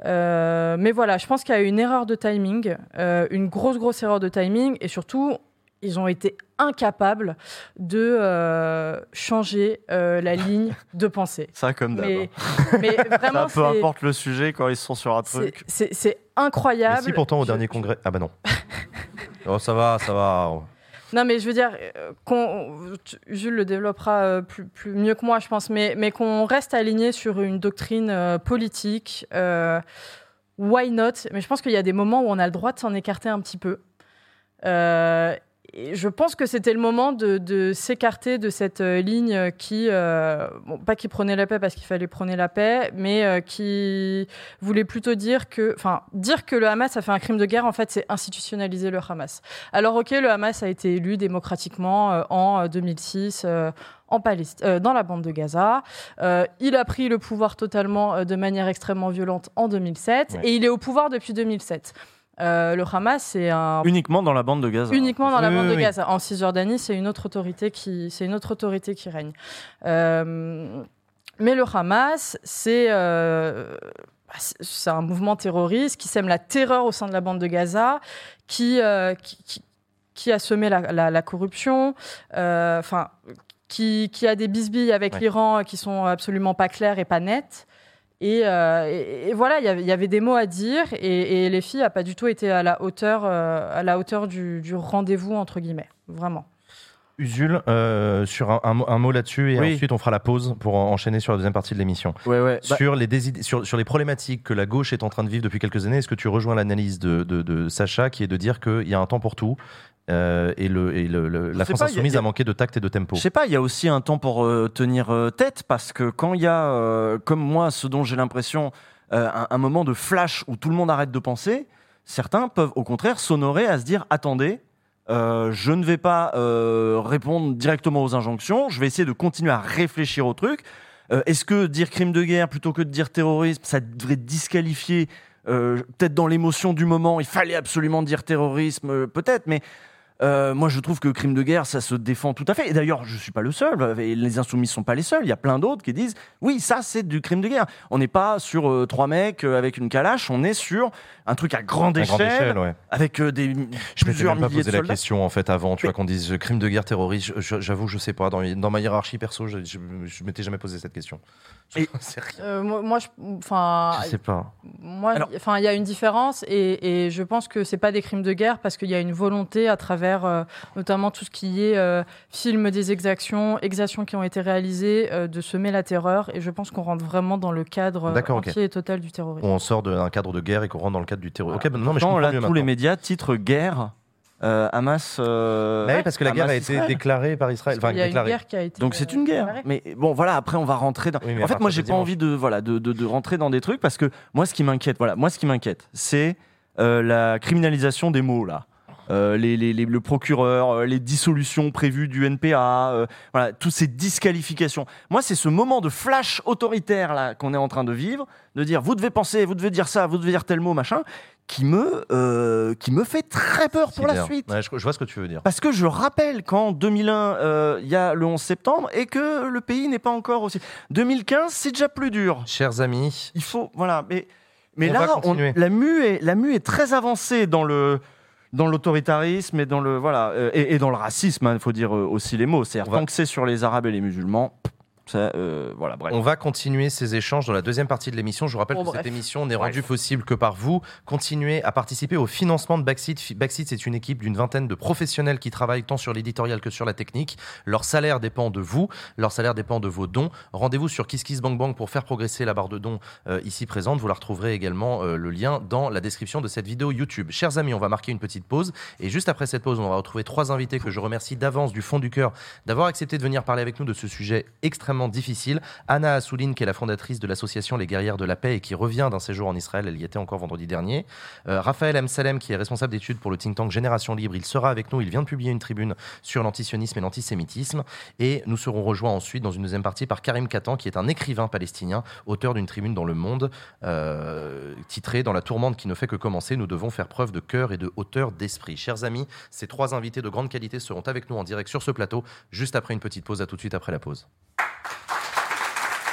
Euh, mais voilà, je pense qu'il y a eu une erreur de timing, une grosse, grosse erreur de timing, et surtout, ils ont été incapables de euh, changer euh, la ligne de pensée. Ça, comme d'hab. Mais, hein. Ça, vraiment, peu importe le sujet, quand ils sont sur un c'est truc. c'est- c'est Mais incroyable. si pourtant au Je- dernier congrès... Ah bah non. oh, ça va, ça va. Non, mais je veux dire, euh, qu'on, Jules le développera plus, plus mieux que moi, je pense, mais, mais qu'on reste aligné sur une doctrine politique. euh, why not? Mais je pense qu'il y a des moments où on a le droit de s'en écarter un petit peu. Euh, et je pense que c'était le moment de, de s'écarter de cette euh, ligne qui, euh, bon, pas qui prenait la paix parce qu'il fallait prôner la paix, mais euh, qui voulait plutôt dire que, enfin, dire que le Hamas a fait un crime de guerre, en fait, c'est institutionnaliser le Hamas. Alors, ok, le Hamas a été élu démocratiquement euh, en euh, 2006. euh, en Palestine, euh, dans la bande de Gaza. Euh, il a pris le pouvoir totalement euh, de manière extrêmement violente en 2007 Ouais. et il est au pouvoir depuis 2007. Euh, le Hamas, c'est un Uniquement dans la bande de Gaza. uniquement dans la Oui, bande oui, de oui. Gaza. En Cisjordanie, c'est une autre autorité qui, c'est une autre autorité qui règne. Euh, mais le Hamas, c'est euh, bah, c'est- un mouvement terroriste qui sème la terreur au sein de la bande de Gaza, qui euh, qui, a semé la, la- la corruption, euh, enfin. qui, qui a des bisbilles avec Ouais. l'Iran qui sont absolument pas claires et pas nettes. Et, euh, et- et voilà, il y avait- des mots à dire et, et les filles n'ont pas du tout été à la hauteur, euh, à la hauteur du, du rendez-vous, entre guillemets. Vraiment. Usul, euh, sur un, un mot- un mot là-dessus, et Oui. ensuite on fera la pause pour en- enchaîner sur la deuxième partie de l'émission. Ouais, ouais. Bah, sur, les désid- sur, sur les problématiques que la gauche est en train de vivre depuis quelques années, est-ce que tu rejoins l'analyse de, de- de Sacha qui est de dire qu'il y a un temps pour tout euh, et, le, et le- le- la France pas, insoumise a- a manqué de tact et de tempo Je sais pas, il y a aussi un temps pour euh, tenir euh, tête parce que quand il y a, comme moi, ce dont j'ai l'impression, un, un moment de flash où tout le monde arrête de penser, certains peuvent au contraire s'honorer à se dire attendez, je ne vais pas répondre directement aux injonctions, je vais essayer de continuer à réfléchir au truc. Est-ce que dire crime de guerre plutôt que de dire terrorisme, ça devrait disqualifier euh, Peut-être dans l'émotion du moment, il fallait absolument dire terrorisme, euh, peut-être, mais euh, moi, je trouve que crime de guerre, ça se défend tout à fait. Et d'ailleurs, je suis pas le seul. et les insoumis sont pas les seuls. Il y a plein d'autres qui disent oui, ça, c'est du crime de guerre. On n'est pas sur euh, trois mecs euh, avec une calache. On est sur un truc à grande À échelle, grande échelle, ouais. avec euh, des Je m'étais plusieurs même pas milliers de posé la question en fait avant, tu Mais- vois, qu'on dise crime de guerre terroriste. J'avoue, je sais pas. Dans, dans ma hiérarchie perso, je, je, je m'étais jamais posé cette question. Et- C'est rien. Euh, moi, moi, je, enfin, Je sais pas. Moi, Alors- enfin, il y a une différence et, et je pense que c'est pas des crimes de guerre parce qu'il y a une volonté à travers, euh, notamment tout ce qui est euh, film des exactions, exactions qui ont été réalisées, euh, de semer la terreur. Et je pense qu'on rentre vraiment dans le cadre euh, entier et total du terrorisme. On sort d'un cadre de guerre et qu'on rentre dans le cadre du terrorisme. Voilà. Ok, bah non, mais je Pourtant, comprends là, mieux tous maintenant. les médias titrent guerre. euh, Hamas. euh, Bah oui, parce que la guerre a été Israël. déclarée par Israël. Enfin, qu'il y a une guerre qui a été. Donc c'est une guerre. Mais bon, voilà. Après, on va rentrer dans. Oui, en fait, moi, j'ai pas dimanche. envie de voilà de, de- de rentrer dans des trucs parce que moi, ce qui m'inquiète, voilà, moi, ce qui m'inquiète, c'est euh, la criminalisation des mots là. Euh, les, les- les- le procureur, euh, les dissolutions prévues du NPA, euh, voilà, toutes ces disqualifications. Moi, c'est ce moment de flash autoritaire là qu'on est en train de vivre, de dire vous devez penser, vous devez dire ça, vous devez dire tel mot, machin, qui me euh, qui me fait très peur pour la suite. Ouais, je, je vois ce que tu veux dire. Parce que je rappelle qu'en 2001, euh, il y a le 11 septembre et que le pays n'est pas encore aussi. 2015, c'est déjà plus dur. Chers amis, Il faut, voilà, mais, mais On là, on- la mue est, la mue est très avancée dans le dans l'autoritarisme et dans le voilà euh, et, et dans le racisme. Il faut dire euh, aussi les mots. C'est-à-dire tant que c'est sur les Arabes et les musulmans, ça, euh, voilà, bref. on va continuer ces échanges dans la deuxième partie de l'émission. Je vous rappelle que bref. cette émission n'est rendue possible que par vous. Continuez à participer au financement de Backseat. Backseat, c'est une équipe d'une vingtaine de professionnels qui travaillent tant sur l'éditorial que sur la technique. Leur salaire dépend de vous, leur salaire dépend de vos dons. Rendez-vous sur KissKissBankBank pour faire progresser la barre de dons euh, ici présente. Vous la retrouverez également euh, le lien dans la description de cette vidéo YouTube. Chers amis, on va marquer une petite pause et juste après cette pause, on va retrouver trois invités que je remercie d'avance du fond du cœur d'avoir accepté de venir parler avec nous de ce sujet difficile. Anna Assouline, qui est la fondatrice de l'association Les Guerrières de la Paix et qui revient d'un séjour en Israël, elle y était encore vendredi dernier. Euh, Raphaël M. Salem, qui est responsable d'études pour le think tank Génération Libre, il sera avec nous. Il vient de publier une tribune sur l'antisionisme et l'antisémitisme. Et nous serons rejoints ensuite dans une deuxième partie par Karim Katan, qui est un écrivain palestinien, auteur d'une tribune dans Le Monde, euh, titrée Dans la tourmente qui ne fait que commencer, nous devons faire preuve de cœur et de hauteur d'esprit. Chers amis, ces trois invités de grande qualité seront avec nous en direct sur ce plateau, juste après une petite pause. À tout de suite après la pause.